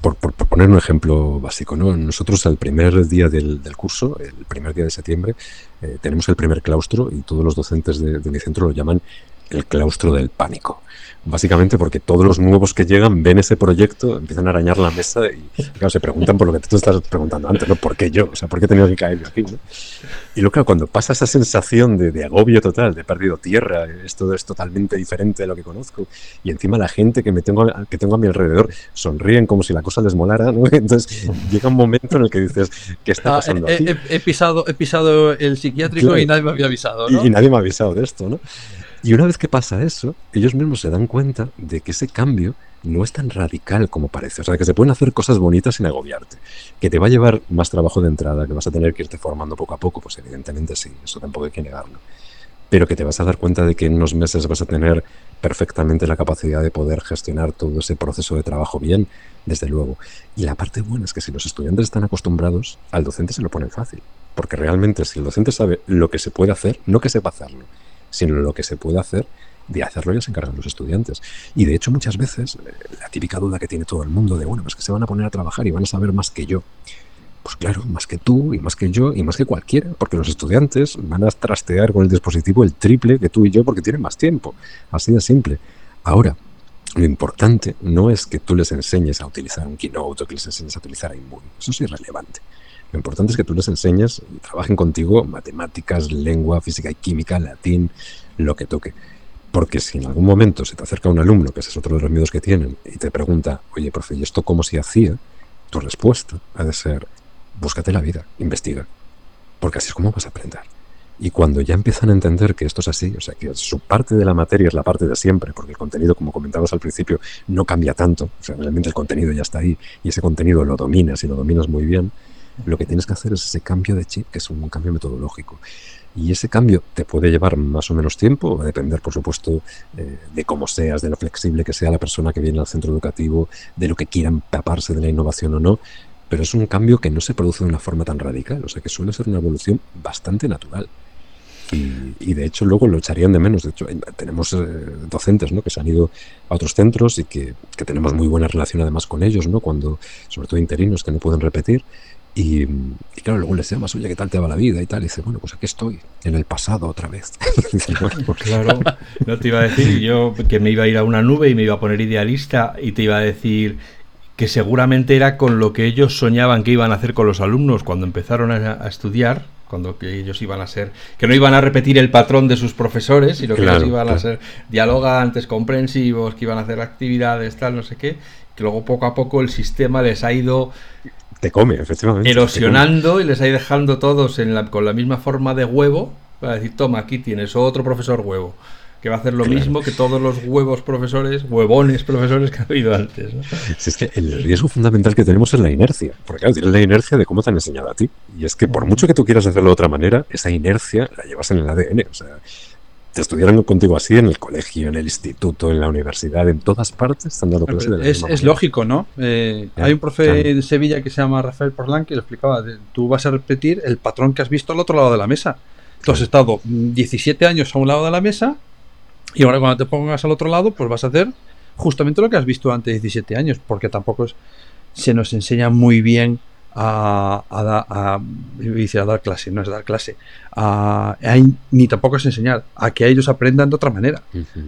por, poner un ejemplo básico, ¿no? nosotros el primer día del, curso, el primer día de septiembre, eh, tenemos el primer claustro y todos los docentes de mi centro lo llaman el claustro del pánico básicamente porque todos los nuevos que llegan ven ese proyecto, empiezan a arañar la mesa y claro, se preguntan por lo que tú estás preguntando antes, ¿no? ¿Por qué yo? O sea, ¿por qué he tenido que caer yo aquí? Y luego cuando pasa esa sensación de, agobio total, de perdido tierra, esto es totalmente diferente de lo que conozco, y encima la gente que, me tengo, que tengo a mi alrededor sonríen como si la cosa les molara, ¿no? Entonces llega un momento en el que dices, ¿qué está ah, pasando He, pisado, he pisado el psiquiátrico y nadie me había avisado, ¿no? y nadie me ha avisado de esto, ¿no? Y una vez que pasa eso, ellos mismos se dan cuenta de que ese cambio no es tan radical como parece. O sea, que se pueden hacer cosas bonitas sin agobiarte. Que te va a llevar más trabajo de entrada, que vas a tener que irte formando poco a poco, pues evidentemente sí, eso tampoco hay que negarlo. Pero que te vas a dar cuenta de que en unos meses vas a tener perfectamente la capacidad de poder gestionar todo ese proceso de trabajo bien, desde luego. Y la parte buena es que si los estudiantes están acostumbrados, al docente se lo pone fácil. Porque realmente si el docente sabe lo que se puede hacer, no que sepa hacerlo, sino lo que se puede hacer, de hacerlo ya se encargan los estudiantes. Y de hecho muchas veces eh, la típica duda que tiene todo el mundo de, bueno, pues que se van a poner a trabajar y van a saber más que yo. Pues claro, más que tú y más que yo y más que cualquiera, porque los estudiantes van a trastear con el dispositivo el triple que tú y yo porque tienen más tiempo. Así de simple. Ahora, lo importante no es que tú les enseñes a utilizar un Keynote o que les enseñes a utilizar iMovie. Eso es irrelevante. Lo importante es que tú les enseñes y trabajen contigo matemáticas, lengua, física y química, latín, lo que toque. Porque si en algún momento se te acerca un alumno, que ese es otro de los miedos que tienen, y te pregunta, oye, profe, ¿y esto cómo se hacía? Tu respuesta ha de ser, búscate la vida, investiga. Porque así es como vas a aprender. Y cuando ya empiezan a entender que esto es así, o sea, que su parte de la materia es la parte de siempre, porque el contenido, como comentabas al principio, no cambia tanto, o sea, realmente el contenido ya está ahí y ese contenido lo dominas y lo dominas muy bien, lo que tienes que hacer es ese cambio de chip, que es un cambio metodológico. Y ese cambio te puede llevar más o menos tiempo, va a depender, por supuesto, eh, de cómo seas, de lo flexible que sea la persona que viene al centro educativo, de lo que quieran empaparse de la innovación o no, pero es un cambio que no se produce de una forma tan radical, o sea que suele ser una evolución bastante natural. Y, de hecho luego lo echarían de menos. De hecho, tenemos eh, docentes ¿no? que se han ido a otros centros y que, que, tenemos muy buena relación además con ellos, ¿no? cuando, sobre todo interinos que no pueden repetir. Y, claro, luego les llamas, oye, ¿qué tal te va la vida? Y tal. Y dice, bueno, pues aquí estoy, en el pasado otra vez. Pues claro, no te iba a decir yo que me iba a ir a una nube y me iba a poner idealista y te iba a decir que seguramente era con lo que ellos soñaban que iban a hacer con los alumnos cuando empezaron a, estudiar, cuando que ellos iban a ser, que no iban a repetir el patrón de sus profesores, sino que ellos iban a ser dialogantes, comprensivos, que iban a hacer actividades, tal, no sé qué, que luego poco a poco el sistema les ha ido te come, efectivamente. Erosionando y les ha ido dejando todos en la, con la misma forma de huevo para decir, toma, aquí tienes otro profesor huevo, que va a hacer lo mismo que todos los huevos profesores, huevones profesores que ha habido antes. Si es que el riesgo fundamental que tenemos es la inercia, porque claro, tienes la inercia de cómo te han enseñado a ti. Y es que por mucho que tú quieras hacerlo de otra manera, esa inercia la llevas en el ADN. O sea, te estudiaron contigo así en el colegio, en el instituto, en la universidad, en todas partes, están dando clase de es, es lógico, ¿no? Eh, hay un profe de Sevilla que se llama Rafael Porlán que lo explicaba. tú vas a repetir el patrón que has visto al otro lado de la mesa. Tú has estado 17 años a un lado de la mesa y ahora cuando te pongas al otro lado, pues vas a hacer justamente lo que has visto durante 17 años, porque tampoco se nos enseña muy bien a, a, a, dar clase, no es dar clase, a, ni tampoco es enseñar, a que ellos aprendan de otra manera.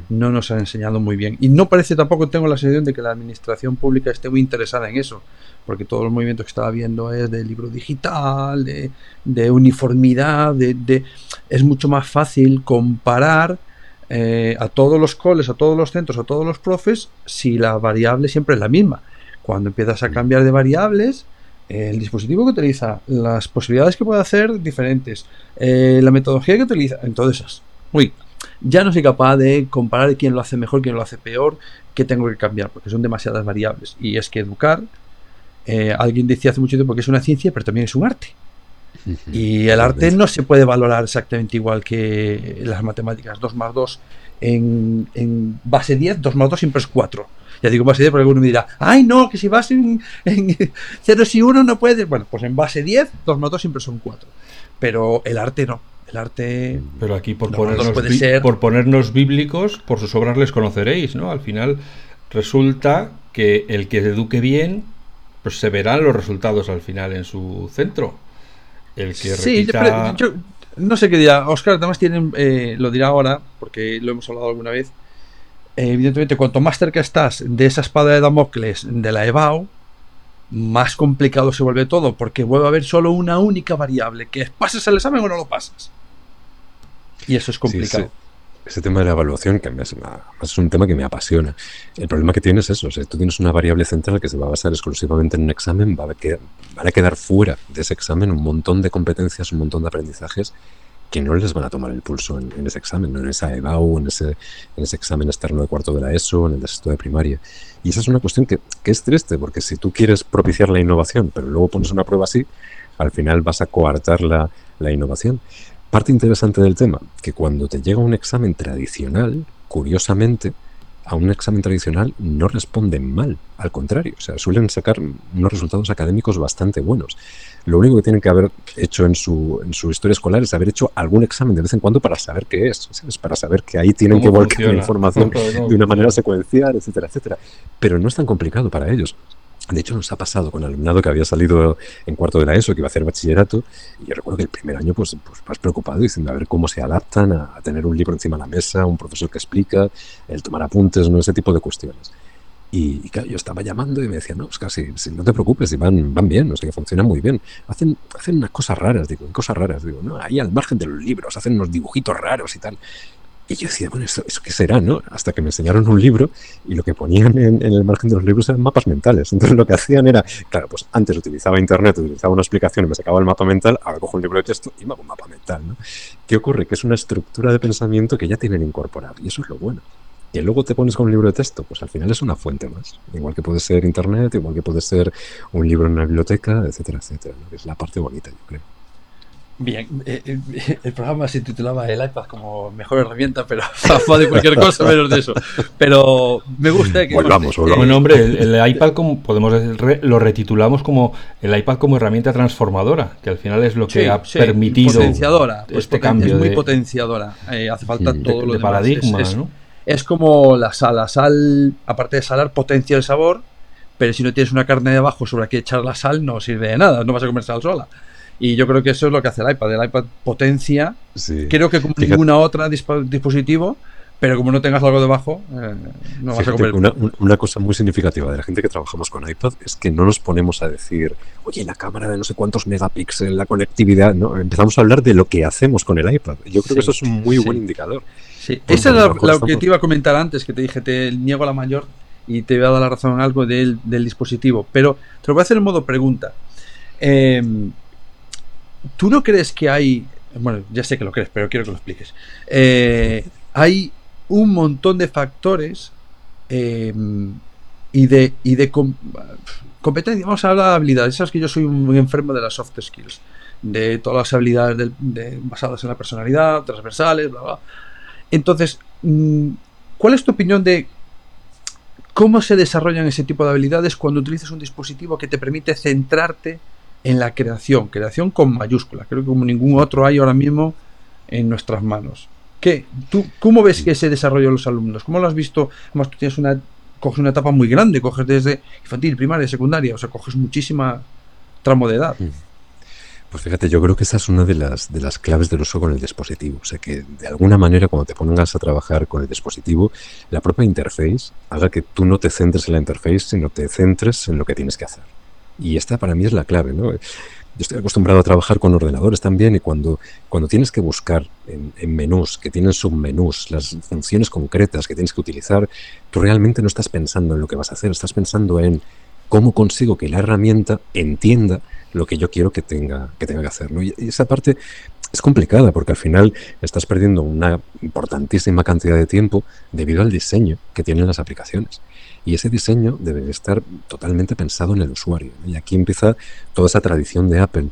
No nos han enseñado muy bien. Y no parece tampoco, tengo la sensación de que la administración pública esté muy interesada en eso, porque todos los movimientos que estaba viendo es de libro digital, de, de uniformidad, de, de, es mucho más fácil comparar. Eh, a todos los coles, a todos los centros, a todos los profes, si la variable siempre es la misma. Cuando empiezas a cambiar de variables, el dispositivo que utiliza, las posibilidades que puede hacer diferentes, eh, la metodología que utiliza, entonces, uy, ya no soy capaz de comparar quién lo hace mejor, quién lo hace peor, qué tengo que cambiar, porque son demasiadas variables. Y es que educar, eh, alguien decía hace mucho tiempo que es una ciencia, pero también es un arte. Y el arte no se puede valorar exactamente igual que las matemáticas. 2 más 2 en, en base 10, 2 más 2 siempre es 4 ya digo base 10 porque alguno me dirá, ay no, que si vas en, 0 y 1 no puedes. Bueno, pues en base 10, 2 más 2 siempre son 4. Pero el arte no. El arte. Pero aquí por, ponernos, por ponernos bíblicos, por sus obras les conoceréis, ¿no? Al final resulta que el que eduque bien, pues se verán los resultados al final en su centro. El que repita... yo, no sé qué dirá. Oscar, además tienen, eh, lo dirá ahora, porque lo hemos hablado alguna vez evidentemente, cuanto más cerca estás de esa espada de Damocles de la EBAU, más complicado se vuelve todo, porque vuelve a haber solo una única variable, que es pasas el examen o no lo pasas. Y eso es complicado. Ese, tema de la evaluación, que es, es, un tema que me apasiona. El problema que tienes es eso, si tú tienes una variable central que se va a basar exclusivamente en un examen, va a van a quedar fuera de ese examen un montón de competencias, un montón de aprendizajes que no les van a tomar el pulso en, ese examen, en esa EBAU, en ese, en ese examen externo de cuarto de la ESO, en el de de primaria. Y esa es una cuestión que, que es triste, porque si tú quieres propiciar la innovación, pero luego pones una prueba así, al final vas a coartar la, la innovación. Parte interesante del tema, que cuando te llega un examen tradicional, curiosamente, a un examen tradicional no responden mal, al contrario, o sea, suelen sacar unos resultados académicos bastante buenos. Lo único que tienen que haber hecho en su, en su historia escolar es haber hecho algún examen de vez en cuando para saber qué es, es para saber que ahí tienen que volcar la información de una manera secuencial, etcétera, etcétera. Pero no es tan complicado para ellos. De hecho, nos ha pasado con alumnado que había salido en cuarto de la ESO, que iba a hacer bachillerato, y yo recuerdo que el primer año, pues, pues más preocupado, diciendo a ver cómo se adaptan a, tener un libro encima de la mesa, un profesor que explica, el tomar apuntes, ¿no? ese tipo de cuestiones. Y, claro, yo estaba llamando y me decían, no, Oscar, si, si, no te preocupes, si van, van bien, o sea, que funcionan muy bien. Hacen, hacen unas cosas raras, digo, cosas raras, digo, no, ahí al margen de los libros, hacen unos dibujitos raros y tal. Y yo decía, bueno, ¿eso, qué será? ¿no? Hasta que me enseñaron un libro y lo que ponían en, el margen de los libros eran mapas mentales. Entonces lo que hacían era, claro, pues antes utilizaba internet, utilizaba una explicación y me sacaba el mapa mental, ahora cojo un libro de texto y me hago un mapa mental. ¿no? ¿Qué ocurre? Que es una estructura de pensamiento que ya tienen incorporado y eso es lo bueno. Y luego te pones con un libro de texto, pues al final es una fuente más. Igual que puede ser internet, igual que puede ser un libro en una biblioteca, etcétera, etcétera. Es la parte bonita, yo creo. Bien, eh, eh, el programa se titulaba El iPad como mejor herramienta, pero va de cualquier cosa menos de eso. Pero me gusta que. Volvamos, volvamos. Bueno, hombre, el, iPad, como podemos decir, lo retitulamos como el iPad como herramienta transformadora, que al final es lo que ha permitido. Potenciadora, pues este cambio. Es muy potenciadora. Eh, hace falta todo lo de paradigma, es, ¿no? Es como la sal. La sal, aparte de salar, potencia el sabor, pero si no tienes una carne de abajo sobre la que echar la sal, no sirve de nada, no vas a comer sal sola. Y yo creo que eso es lo que hace el iPad. El iPad potencia, creo que como ninguna otra dispositivo, pero como no tengas algo debajo, eh, no vas a comer. Una, una, cosa muy significativa de la gente que trabajamos con iPad es que no nos ponemos a decir, oye, la cámara de no sé cuántos megapíxeles, la conectividad. No, empezamos a hablar de lo que hacemos con el iPad. Yo creo que eso es un muy buen indicador. Sí, esa es lo, que te iba a comentar antes, que te dije, te niego la mayor y te voy a dar la razón en algo del, del dispositivo. Pero te lo voy a hacer en modo pregunta. Eh, ¿Tú no crees que hay, bueno, ya sé que lo crees, pero quiero que lo expliques, eh, hay un montón de factores em, y de, y de competencia, vamos a hablar de habilidades, sabes que yo soy muy enfermo de las soft skills, de todas las habilidades basadas en la personalidad, transversales, bla, bla. Entonces, mm, ¿cuál es tu opinión de cómo se desarrollan ese tipo de habilidades cuando utilizas un dispositivo que te permite centrarte en la creación, creación con mayúscula. Creo que como ningún otro hay ahora mismo en nuestras manos. ¿Qué? ¿Tú, ¿Cómo ves que se desarrolla los alumnos? ¿Cómo lo has visto? Además, tú tienes una, coges una etapa muy grande, coges desde infantil, primaria, secundaria, o sea, coges muchísima tramo de edad. Mm. Pues fíjate, yo creo que esa es una de las, de las claves del uso con el dispositivo. O sea, que de alguna manera cuando te pongas a trabajar con el dispositivo, la propia interface haga que tú no te centres en la interface, sino te centres en lo que tienes que hacer. Y esta para mí es la clave, ¿no? Yo estoy acostumbrado a trabajar con ordenadores también y cuando, cuando tienes que buscar en, en, menús que tienen submenús, las funciones concretas que tienes que utilizar, tú realmente no estás pensando en lo que vas a hacer, estás pensando en cómo consigo que la herramienta entienda lo que yo quiero que tenga que, tenga que hacer. ¿no? Y esa parte es complicada porque al final estás perdiendo una importantísima cantidad de tiempo debido al diseño que tienen las aplicaciones. Y ese diseño debe estar totalmente pensado en el usuario. Y aquí empieza toda esa tradición de Apple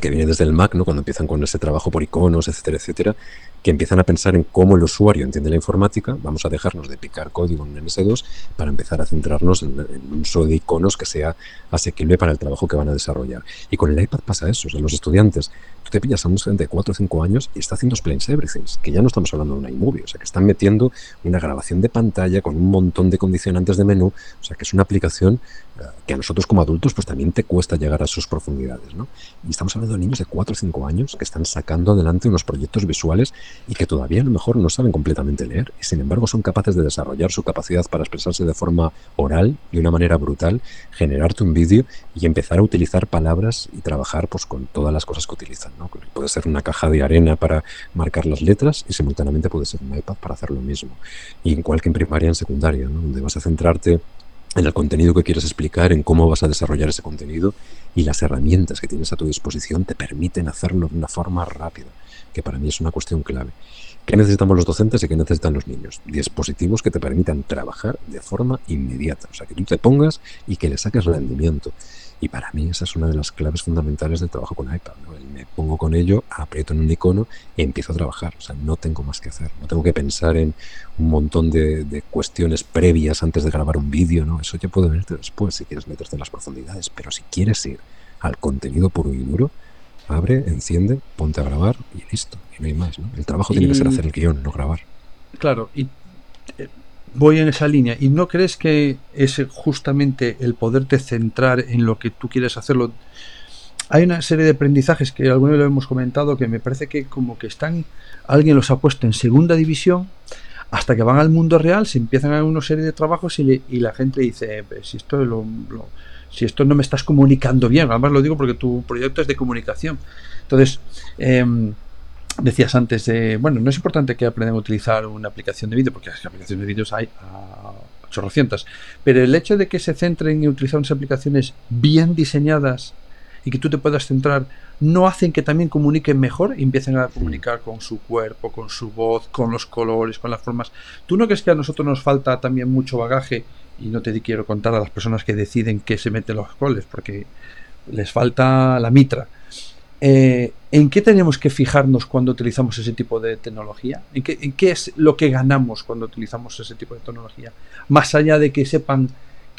que viene desde el Mac, ¿no? cuando empiezan con ese trabajo por iconos, etcétera, etcétera, que empiezan a pensar en cómo el usuario entiende la informática, vamos a dejarnos de picar código en MS2 para empezar a centrarnos en, un uso de iconos que sea asequible para el trabajo que van a desarrollar. Y con el iPad pasa eso, o sea, los estudiantes, tú te pillas a un estudiante de 4 o 5 años y está haciendo Explains Everything, que ya no estamos hablando de un iMovie, o sea, que están metiendo una grabación de pantalla con un montón de condicionantes de menú, o sea, que es una aplicación eh, que a nosotros como adultos pues también te cuesta llegar a sus profundidades, ¿no? Y estamos hablando de niños de 4 o 5 años que están sacando adelante unos proyectos visuales y que todavía a lo mejor no saben completamente leer y sin embargo son capaces de desarrollar su capacidad para expresarse de forma oral, de una manera brutal, generarte un vídeo y empezar a utilizar palabras y trabajar pues con todas las cosas que utilizan. ¿no? Puede ser una caja de arena para marcar las letras y simultáneamente puede ser un iPad para hacer lo mismo. Y igual que en primaria en secundaria, donde vas a centrarte en el contenido que quieres explicar, en cómo vas a desarrollar ese contenido y las herramientas que tienes a tu disposición te permiten hacerlo de una forma rápida, que para mí es una cuestión clave. ¿Qué necesitamos los docentes y qué necesitan los niños? Dispositivos que te permitan trabajar de forma inmediata, o sea, que tú te pongas y que le saques rendimiento. Y para mí esa es una de las claves fundamentales del trabajo con iPad. Me pongo con ello, aprieto en un icono y empiezo a trabajar. O sea, no tengo más que hacer. No tengo que pensar en un montón de, cuestiones previas antes de grabar un vídeo. ¿no? Eso ya puede venirte después si quieres meterte en las profundidades. Pero si quieres ir al contenido puro y duro, abre, enciende, ponte a grabar y listo. Y no hay más. ¿no? El trabajo tiene que ser hacer el guion, no grabar. Claro, y eh, voy en esa línea. ¿Y no crees que es justamente el poderte centrar en lo que tú quieres hacerlo? Hay una serie de aprendizajes que alguna vez lo hemos comentado que me parece que como que están, alguien los ha puesto en segunda división hasta que van al mundo real, se empiezan a una serie de trabajos y, la gente dice, si esto lo, si esto no me estás comunicando bien, además lo digo porque tu proyecto es de comunicación. Entonces, eh, decías antes de, bueno, no es importante que aprendan a utilizar una aplicación de vídeo, porque las aplicaciones de vídeos hay a 800, pero el hecho de que se centren en utilizar unas aplicaciones bien diseñadas y que tú te puedas centrar, no hacen que también comuniquen mejor y empiecen a comunicar con su cuerpo, con su voz, con los colores, con las formas. ¿Tú no crees que a nosotros nos falta también mucho bagaje? Y no te quiero contar a las personas que deciden que se meten los goles, porque les falta la mitra eh, ¿En qué tenemos que fijarnos cuando utilizamos ese tipo de tecnología? ¿En qué, es lo que ganamos cuando utilizamos ese tipo de tecnología? Más allá de que sepan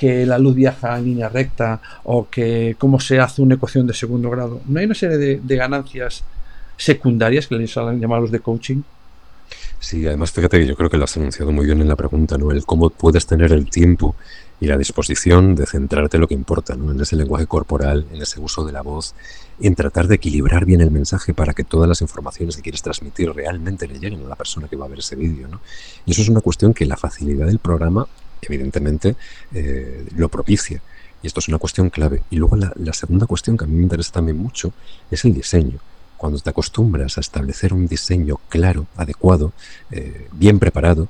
que la luz viaja en línea recta o que cómo se hace una ecuación de segundo grado. ¿No hay una serie de, ganancias secundarias que les llamar los de coaching? Sí, además fíjate que yo creo que lo has anunciado muy bien en la pregunta, ¿no? El cómo puedes tener el tiempo y la disposición de centrarte en lo que importa, ¿no? En ese lenguaje corporal, en ese uso de la voz, en tratar de equilibrar bien el mensaje para que todas las informaciones que quieres transmitir realmente le lleguen a la persona que va a ver ese vídeo. ¿no? Y eso es una cuestión que la facilidad del programa, evidentemente, eh, lo propicia. Y esto es una cuestión clave. Y luego la, segunda cuestión que a mí me interesa también mucho es el diseño. Cuando te acostumbras a establecer un diseño claro, adecuado, eh, bien preparado,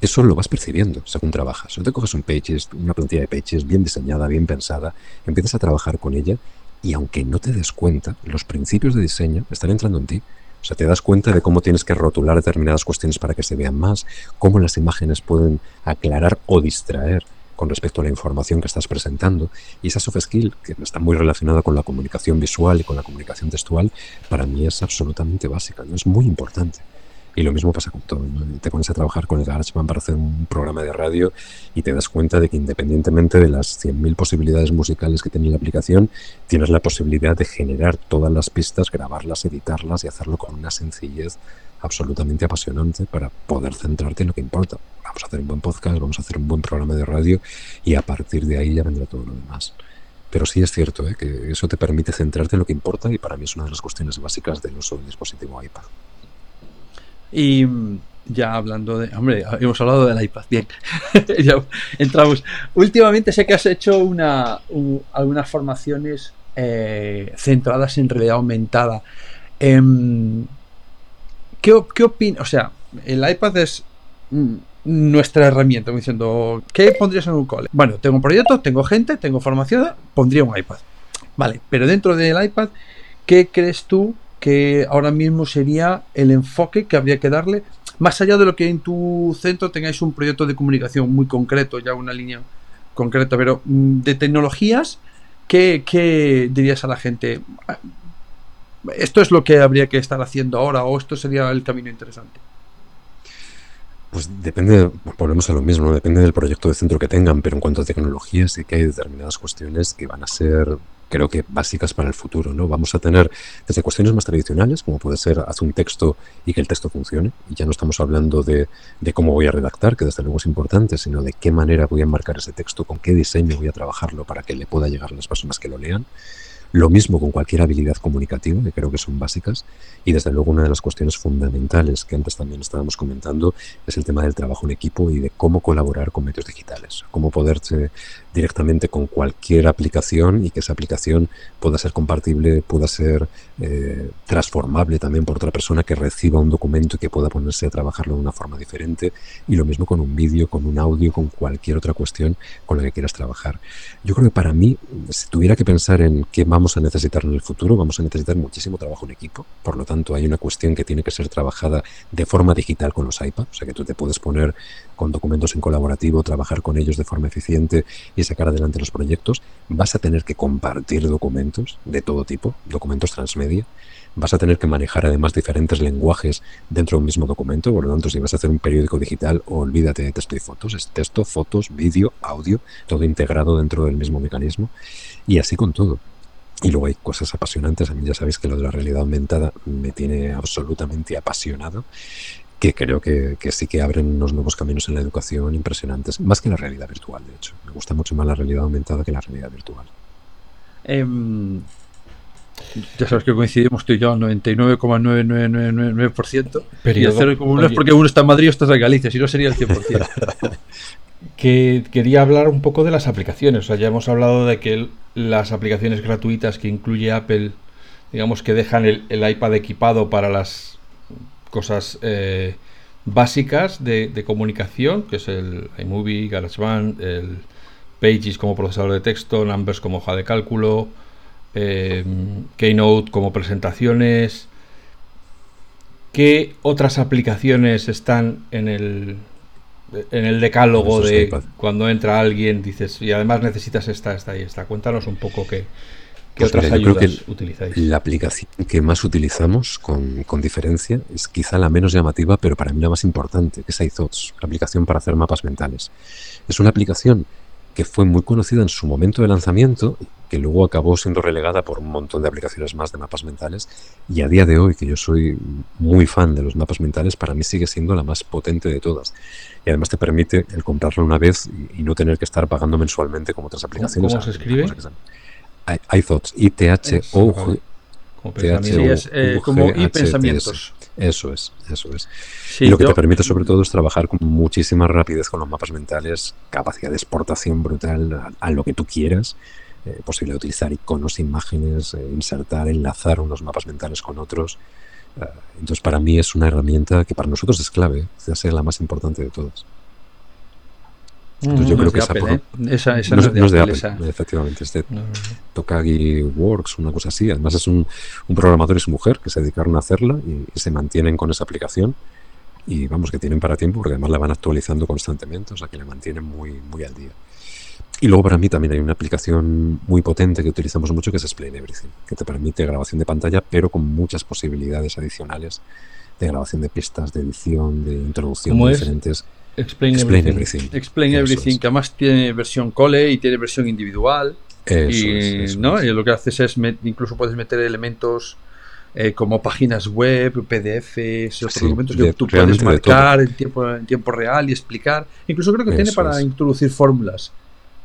eso lo vas percibiendo según trabajas. O te coges un Pages, una plantilla de Pages bien diseñada, bien pensada, empiezas a trabajar con ella y aunque no te des cuenta, los principios de diseño están entrando en ti. O sea, te das cuenta de cómo tienes que rotular determinadas cuestiones para que se vean más, cómo las imágenes pueden aclarar o distraer con respecto a la información que estás presentando. Y esa soft skill, que está muy relacionada con la comunicación visual y con la comunicación textual, para mí es absolutamente básica, ¿no? es muy importante. Y lo mismo pasa con todo. Te pones a trabajar con el GarageBand para hacer un programa de radio y te das cuenta de que independientemente de las 100.000 posibilidades musicales que tiene la aplicación, tienes la posibilidad de generar todas las pistas, grabarlas, editarlas y hacerlo con una sencillez absolutamente apasionante para poder centrarte en lo que importa. Vamos a hacer un buen podcast, vamos a hacer un buen programa de radio y a partir de ahí ya vendrá todo lo demás. Pero sí es cierto ¿eh? que eso te permite centrarte en lo que importa y para mí es una de las cuestiones básicas del uso del dispositivo iPad. Y ya hablando de. Hombre, hemos hablado del iPad. Bien. ya entramos. Últimamente sé que has hecho una, algunas formaciones eh, centradas en realidad aumentada. Em, ¿Qué, qué opinas? O sea, el iPad es mm, nuestra herramienta, diciendo, ¿qué pondrías en un cole? Bueno, tengo un proyecto, tengo gente, tengo formación, pondría un iPad. Vale, pero dentro del iPad, ¿qué crees tú que ahora mismo sería el enfoque que habría que darle, más allá de lo que en tu centro tengáis un proyecto de comunicación muy concreto, ya una línea concreta, pero mm, de tecnologías, ¿qué, dirías a la gente? Esto es lo que habría que estar haciendo ahora o esto sería el camino interesante. Pues depende, volvemos a lo mismo, depende del proyecto de centro que tengan, pero en cuanto a tecnologías sí que hay determinadas cuestiones que van a ser creo que básicas para el futuro. ¿no? Vamos a tener desde cuestiones más tradicionales, como puede ser hacer un texto y que el texto funcione, y ya no estamos hablando de, de, cómo voy a redactar, que desde luego es importante, sino de qué manera voy a enmarcar ese texto, con qué diseño voy a trabajarlo para que le pueda llegar a las personas que lo lean. Lo mismo con cualquier habilidad comunicativa, que creo que son básicas. Y desde luego una de las cuestiones fundamentales que antes también estábamos comentando es el tema del trabajo en equipo y de cómo colaborar con medios digitales. Cómo poderse directamente con cualquier aplicación y que esa aplicación pueda ser compartible, pueda ser eh, transformable también por otra persona que reciba un documento y que pueda ponerse a trabajarlo de una forma diferente. Y lo mismo con un vídeo, con un audio, con cualquier otra cuestión con la que quieras trabajar. Yo creo que para mí, si tuviera que pensar en qué vamos a necesitar en el futuro, vamos a necesitar muchísimo trabajo en equipo. Por lo tanto, hay una cuestión que tiene que ser trabajada de forma digital con los iPads, o sea que tú te puedes poner con documentos en colaborativo, trabajar con ellos de forma eficiente y sacar adelante los proyectos, vas a tener que compartir documentos de todo tipo, documentos transmedia, vas a tener que manejar además diferentes lenguajes dentro de un mismo documento, por lo tanto si vas a hacer un periódico digital, olvídate de texto y fotos, es texto, fotos, vídeo, audio, todo integrado dentro del mismo mecanismo. Y así con todo. Y luego hay cosas apasionantes. A mí ya sabéis que lo de la realidad aumentada me tiene absolutamente apasionado que creo que, sí que abren unos nuevos caminos en la educación impresionantes, más que la realidad virtual, de hecho. Me gusta mucho más la realidad aumentada que la realidad virtual. Em, ya sabes que coincidimos tú y yo al 99,9999%. Y el 0,1 es porque uno está en Madrid y otro está en Galicia, si no sería el 100%. que quería hablar un poco de las aplicaciones. O sea, ya hemos hablado de que las aplicaciones gratuitas que incluye Apple, digamos que dejan el iPad equipado para las cosas eh, básicas de, comunicación, que es el iMovie, GarageBand, el Pages como procesador de texto, Numbers como hoja de cálculo, em, Keynote como presentaciones. ¿Qué otras aplicaciones están en el, en el decálogo de cuando entra alguien, dices, y además necesitas esta, esta y esta? Cuéntanos un poco qué, ¿Qué pues otras ayudas utilizáis? La aplicación que más utilizamos, con, diferencia, es quizá la menos llamativa, pero para mí la más importante, que es iThoughts, la aplicación para hacer mapas mentales. Es una aplicación que fue muy conocida en su momento de lanzamiento, que luego acabó siendo relegada por un montón de aplicaciones más de mapas mentales, y a día de hoy, que yo soy muy fan de los mapas mentales, para mí sigue siendo la más potente de todas. Y además te permite el comprarla una vez y, no tener que estar pagando mensualmente como otras aplicaciones. ¿Cómo se escribe? iThoughts, I-T-H-O. como y pensamientos. Eso es, eso es. y lo que te permite sobre todo es trabajar con muchísima rapidez con los mapas mentales, capacidad de exportación brutal a, lo que tú quieras, eh, posible utilizar iconos, imágenes, eh, insertar, enlazar unos mapas mentales con otros. Eh, entonces para mí es una herramienta que para nosotros es clave, es la más importante de todas yo creo que esa, esa, no, es de, Apple, efectivamente, es de Tokagi Works, una cosa así. Además es un, programador y su mujer que se dedicaron a hacerla y, se mantienen con esa aplicación y vamos, que tienen para tiempo porque además la van actualizando constantemente, o sea que la mantienen muy, muy al día. Y luego para mí también hay una aplicación muy potente que utilizamos mucho que es Explain Everything, que te permite grabación de pantalla, pero con muchas posibilidades adicionales de grabación de pistas, de edición, de introducción de diferentes. Explain, everything. Explain Everything, que además tiene versión cole y tiene versión individual. y, ¿no? y lo que haces es, incluso puedes meter elementos eh, como páginas web, PDFs, otros documentos que tú puedes marcar en tiempo, en tiempo real y explicar. Incluso creo que tiene para introducir fórmulas.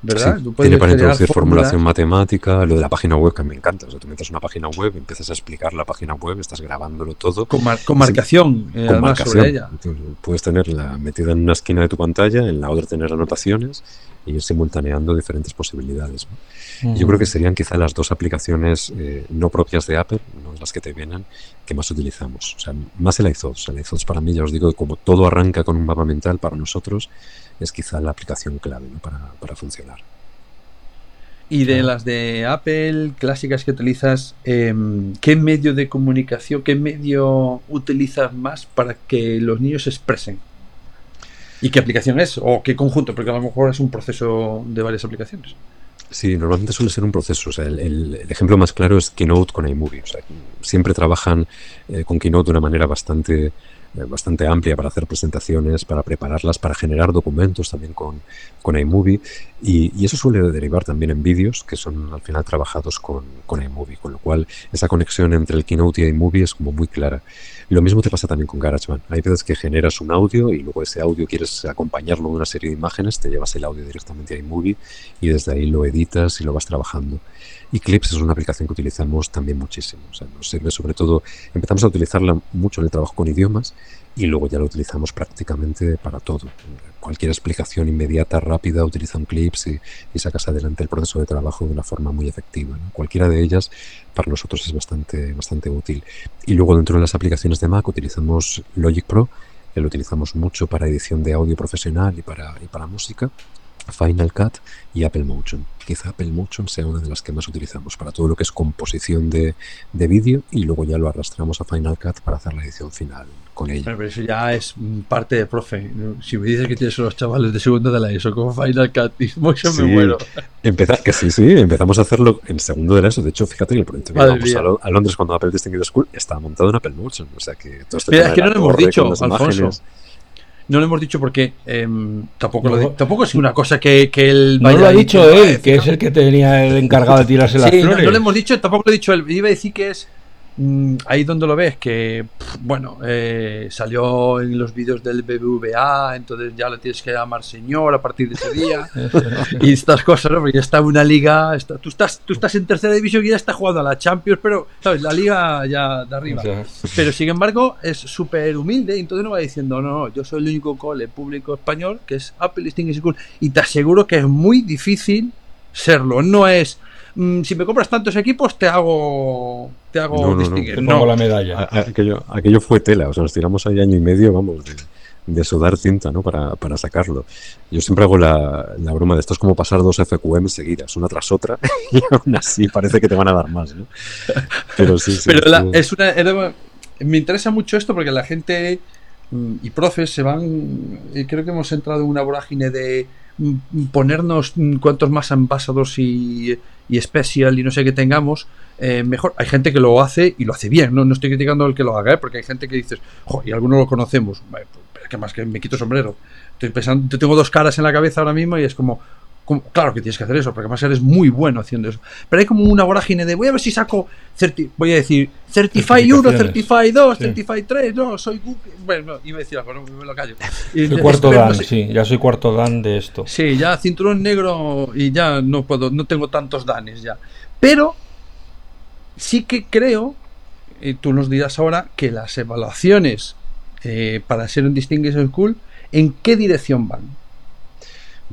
¿Verdad? tiene para introducir formulación matemática, lo de la página web que me encanta. O sea, tú metes una página web, empiezas a explicar la página web, estás grabándolo todo. Con, marcación, eh, con marcación. ella. Puedes tenerla metida en una esquina de tu pantalla, en la otra tener anotaciones y ir simultaneando diferentes posibilidades. Yo creo que serían quizá las dos aplicaciones eh, no propias de Apple, no las que te vienen, que más utilizamos. O sea, más el iThoughts. El iThoughts para mí, ya os digo, como todo arranca con un mapa mental, para nosotros es quizá la aplicación clave para, funcionar. Y de las de Apple clásicas que utilizas, em, ¿qué medio de comunicación, qué medio utilizas más para que los niños se expresen? ¿Y qué aplicación es? ¿O qué conjunto? Porque a lo mejor es un proceso de varias aplicaciones. Sí, normalmente suele ser un proceso. el, ejemplo más claro es Keynote con iMovie. siempre trabajan eh, con Keynote de una manera bastante eh, bastante amplia para hacer presentaciones, para prepararlas, para generar documentos también con, con iMovie y, y, eso suele derivar también en vídeos que son al final trabajados con, con iMovie, con lo cual esa conexión entre el Keynote y iMovie es como muy clara. Lo mismo te pasa también con GarageBand. Hay veces que generas un audio y luego ese audio quieres acompañarlo de una serie de imágenes, te llevas el audio directamente a iMovie y desde ahí lo editas y lo vas trabajando. Y Clips es una aplicación que utilizamos también muchísimo. O sea, nos sirve sobre todo, empezamos a utilizarla mucho en el trabajo con idiomas y luego ya lo utilizamos prácticamente para todo. Cualquier explicación inmediata, rápida, utiliza un clips y, sacas adelante el proceso de trabajo de una forma muy efectiva. Cualquiera de ellas para nosotros es bastante, bastante útil. Y luego dentro de las aplicaciones de Mac utilizamos Logic Pro, que lo utilizamos mucho para edición de audio profesional y para, y para música. Final Cut y Apple Motion. Quizá Apple Motion sea una de las que más utilizamos para todo lo que es composición de, de vídeo y luego ya lo arrastramos a Final Cut para hacer la edición final con ella. Pero eso ya es parte de profe. Si me dices que tienes los chavales de segundo de la ESO como Final Cut y Motion, me muero. Empezar, que sí, sí, empezamos a hacerlo en segundo de la ESO. De hecho, fíjate que el proyecto que vamos a, Londres cuando Apple Distinguished School estaba montado en Apple Motion. O sea que todo esto es que no lo hemos dicho, Alfonso. No lo hemos dicho porque em, tampoco, lo, tampoco es una cosa que, que él No lo ha dicho él, que es el que tenía el encargado de tirarse las flores. No, no lo hemos dicho, tampoco lo he dicho él. Iba a decir que es Mm, ahí donde lo ves, que bueno, eh, salió en los vídeos del BBVA, entonces ya le tienes que llamar señor a partir de ese día. y estas cosas, ¿no? Porque ya está en una liga, tú, estás, tú estás en tercera división y ya está jugando a la Champions, pero, ¿sabes? La liga ya de arriba. Pero sin embargo, es súper humilde, entonces no va diciendo, no, no, yo soy el único cole público español que es Apple Distinguished School. Y te aseguro que es muy difícil serlo, no es Mm, si me compras tantos equipos, te hago, te hago distinguir. No, la medalla. aquello, aquello fue tela, o sea, nos tiramos ahí año y medio, vamos, de, sudar cinta, ¿no? Para, para, sacarlo. Yo siempre hago la, la, broma de esto es como pasar dos FQM seguidas, una tras otra, y aún así parece que te van a dar más, ¿no? Pero sí, sí. Pero es una, me interesa mucho esto porque la gente mm, y profes se van, creo que hemos entrado en una vorágine de mm, ponernos cuantos más ambasados y y especial y no sé qué tengamos, eh, mejor. Hay gente que lo hace y lo hace bien, no, no estoy criticando al que lo haga, ¿eh? porque hay gente que dices, y algunos lo conocemos, pues, que más que me quito sombrero. Estoy pensando, tengo dos caras en la cabeza ahora mismo y es como, claro que tienes que hacer eso, porque además eres muy bueno haciendo eso. Pero hay como una vorágine de voy a ver si saco, voy a decir Certify 1, Certify 2, Certify 3, no, soy Google. Bueno, iba a decir algo, no, me lo callo. Y, soy cuarto Dan, sí, ya soy cuarto Dan de esto. Sí, ya cinturón negro y ya no puedo, no tengo tantos danes ya. Pero sí que creo, y tú nos dirás ahora, que las evaluaciones eh, para ser un Distinguished School, ¿en qué dirección van?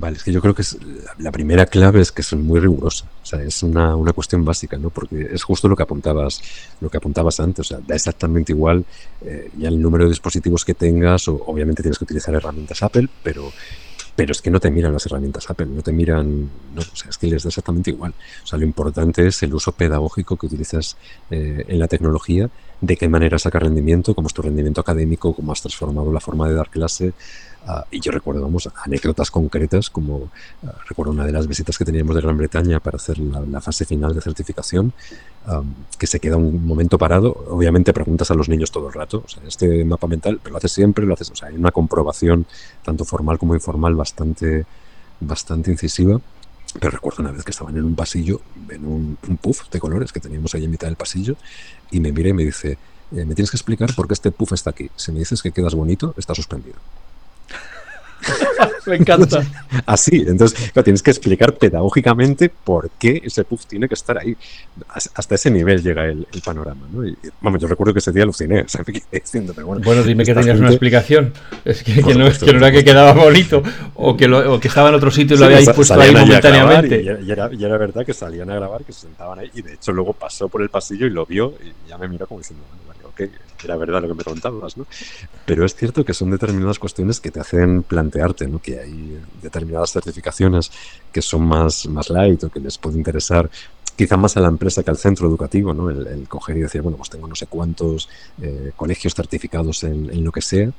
Vale, es que yo creo que es, la primera clave es que son muy rigurosas. O sea, es una, una, cuestión básica, ¿no? Porque es justo lo que apuntabas, lo que apuntabas antes. O sea, da exactamente igual eh, ya el número de dispositivos que tengas, o obviamente tienes que utilizar herramientas Apple, pero pero es que no te miran las herramientas Apple, no te miran, no, o sea, es que les da exactamente igual. O sea, lo importante es el uso pedagógico que utilizas eh, en la tecnología, de qué manera saca rendimiento, cómo es tu rendimiento académico, cómo has transformado la forma de dar clase, Ah, y yo recuerdo, vamos, anécdotas concretas, como ah, recuerdo una de las visitas que teníamos de Gran Bretaña para hacer la, fase final de certificación, que se queda un momento parado. Obviamente preguntas a los niños todo el rato, o sea, este mapa mental, pero lo haces siempre, lo haces, o sea, hay una comprobación, tanto formal como informal, bastante, bastante incisiva. Pero recuerdo una vez que estaban en un pasillo, en un, puff de colores que teníamos ahí en mitad del pasillo, y me mira y me dice, eh, me tienes que explicar por qué este puff está aquí. Si me dices que quedas bonito, está suspendido. Me encanta. Así, entonces tienes que explicar pedagógicamente por qué ese puff tiene que estar ahí. Hasta ese nivel llega el, panorama. ¿no? vamos, yo recuerdo que ese día aluciné. bueno, dime que tenías una explicación. Es que, no, era que quedaba bonito o que, o que estaba en otro sitio y lo habíais puesto ahí momentáneamente. Y, era, verdad que salían a grabar, que se sentaban ahí. Y de hecho, luego pasó por el pasillo y lo vio y ya me miró como diciendo, que era verdad lo que me contabas, ¿no? Pero es cierto que son determinadas cuestiones que te hacen plantearte, ¿no? Que hay determinadas certificaciones que son más, más light o que les puede interesar quizá más a la empresa que al centro educativo, ¿no? El, coger y decir, bueno, pues tengo no sé cuántos eh, colegios certificados en, lo que sea,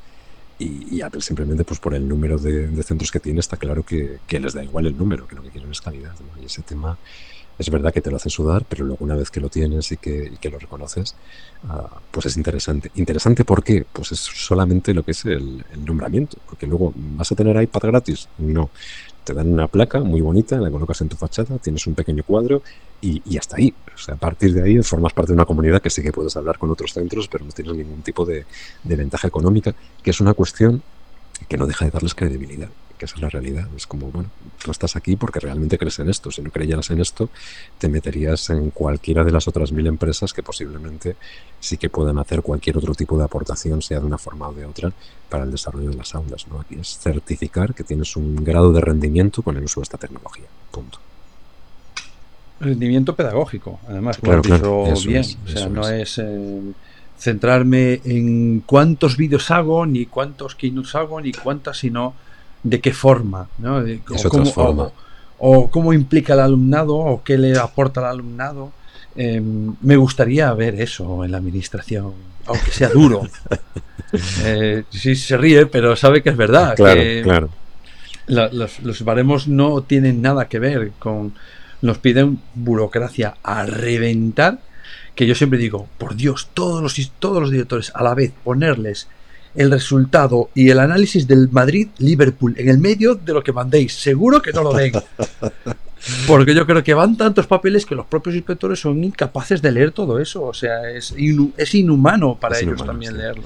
y, Apple simplemente pues por el número de, centros que tiene está claro que, les da igual el número, que lo que quieren es calidad. Y ese tema es verdad que te lo hace sudar, pero luego una vez que lo tienes y que, lo reconoces, ah, pues es interesante. ¿Interesante por qué? Pues es solamente lo que es el, nombramiento, porque luego vas a tener iPad gratis. No, te dan una placa muy bonita, la colocas en tu fachada, tienes un pequeño cuadro y, hasta ahí. O sea, a partir de ahí formas parte de una comunidad que sí que puedes hablar con otros centros, pero no tienes ningún tipo de, de ventaja económica, que es una cuestión que no deja de darles credibilidad que esa es la realidad. Es como, bueno, tú estás aquí porque realmente crees en esto. Si no creyeras en esto, te meterías en cualquiera de las otras mil empresas que posiblemente sí que puedan hacer cualquier otro tipo de aportación, sea de una forma o de otra, para el desarrollo de las aulas. ¿no? Aquí es certificar que tienes un grado de rendimiento con el uso de esta tecnología. Punto. Rendimiento pedagógico, además, claro, bien. o sea, no es... Eh, centrarme en cuántos vídeos hago, ni cuántos keynotes hago, ni cuántas, sino de qué forma, ¿no? o, cómo, O, cómo implica el alumnado o qué le aporta al alumnado. Em, me gustaría ver eso en la administración, aunque sea duro. eh, sí, se ríe, pero sabe que es verdad. Claro, claro. los, los, baremos no tienen nada que ver con. Nos piden burocracia a reventar. Que yo siempre digo, por Dios, todos los, todos los directores a la vez ponerles el resultado y el análisis del Madrid-Liverpool en el medio de lo que mandéis. Seguro que no lo den. Porque yo creo que van tantos papeles que los propios inspectores son incapaces de leer todo eso. O sea, es, es inhumano para ellos también leerlo.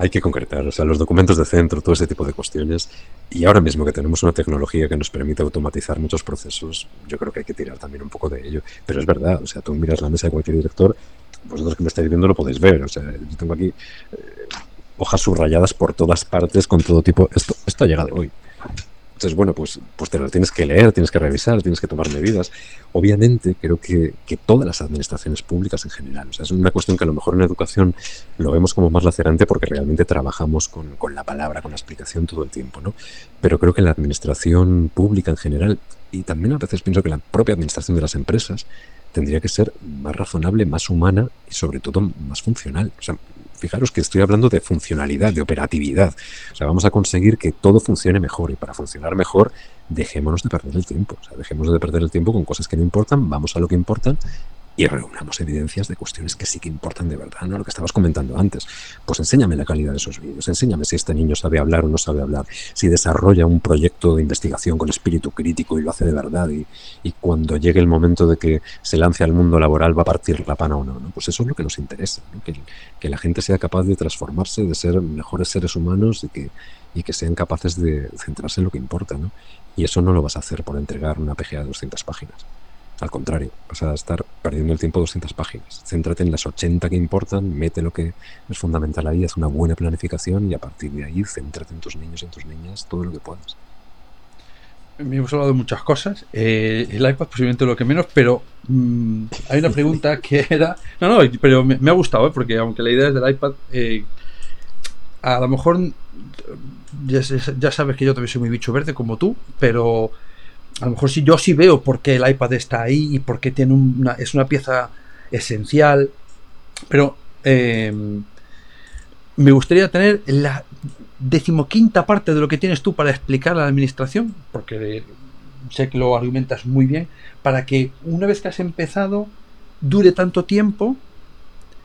Hay que concretar, o sea, los documentos de centro, todo ese tipo de cuestiones. Y ahora mismo que tenemos una tecnología que nos permite automatizar muchos procesos, yo creo que hay que tirar también un poco de ello. Pero es verdad, o sea, tú miras la mesa de cualquier director, vosotros que me estáis viendo lo podéis ver. O sea, yo tengo aquí eh, hojas subrayadas por todas partes con todo tipo. Esto, esto ha llegado hoy. Entonces, bueno, pues, pues te lo tienes que leer, tienes que revisar, tienes que tomar medidas. Obviamente, creo que, que, todas las administraciones públicas en general, o sea, es una cuestión que a lo mejor en educación lo vemos como más lacerante porque realmente trabajamos con, con la palabra, con la explicación todo el tiempo, ¿no? Pero creo que la administración pública en general, y también a veces pienso que la propia administración de las empresas, tendría que ser más razonable, más humana y sobre todo más funcional. O sea, fijaros que estoy hablando de funcionalidad, de operatividad. O sea, vamos a conseguir que todo funcione mejor y para funcionar mejor dejémonos de perder el tiempo. O sea, dejémonos de perder el tiempo con cosas que no importan, vamos a lo que importan y reunamos evidencias de cuestiones que sí que importan de verdad, ¿no? Lo que estabas comentando antes. Pues enséñame la calidad de esos vídeos, enséñame si este niño sabe hablar o no sabe hablar, si desarrolla un proyecto de investigación con espíritu crítico y lo hace de verdad, y, cuando llegue el momento de que se lance al mundo laboral va a partir la pana o no, ¿no? Pues eso es lo que nos interesa, que, que, la gente sea capaz de transformarse, de ser mejores seres humanos y que, y que sean capaces de centrarse en lo que importa, ¿no? Y eso no lo vas a hacer por entregar una PGA de 200 páginas. Al contrario, vas a estar perdiendo el tiempo 200 páginas. Céntrate en las 80 que importan, mete lo que es fundamental ahí, haz una buena planificación y a partir de ahí céntrate en tus niños y en tus niñas todo lo que puedas. Hemos hablado de muchas cosas. Eh, el iPad posiblemente lo que menos, pero mm, hay una pregunta que era... No, no, pero me, ha gustado, ¿eh? porque aunque la idea es del iPad, eh, a lo mejor ya, ya, sabes que yo también soy muy bicho verde como tú, pero a lo mejor si yo sí veo por qué el iPad está ahí y por qué tiene una, es una pieza esencial, pero eh, me gustaría tener la decimoquinta parte de lo que tienes tú para explicar a la administración, porque sé que lo argumentas muy bien, para que una vez que has empezado dure tanto tiempo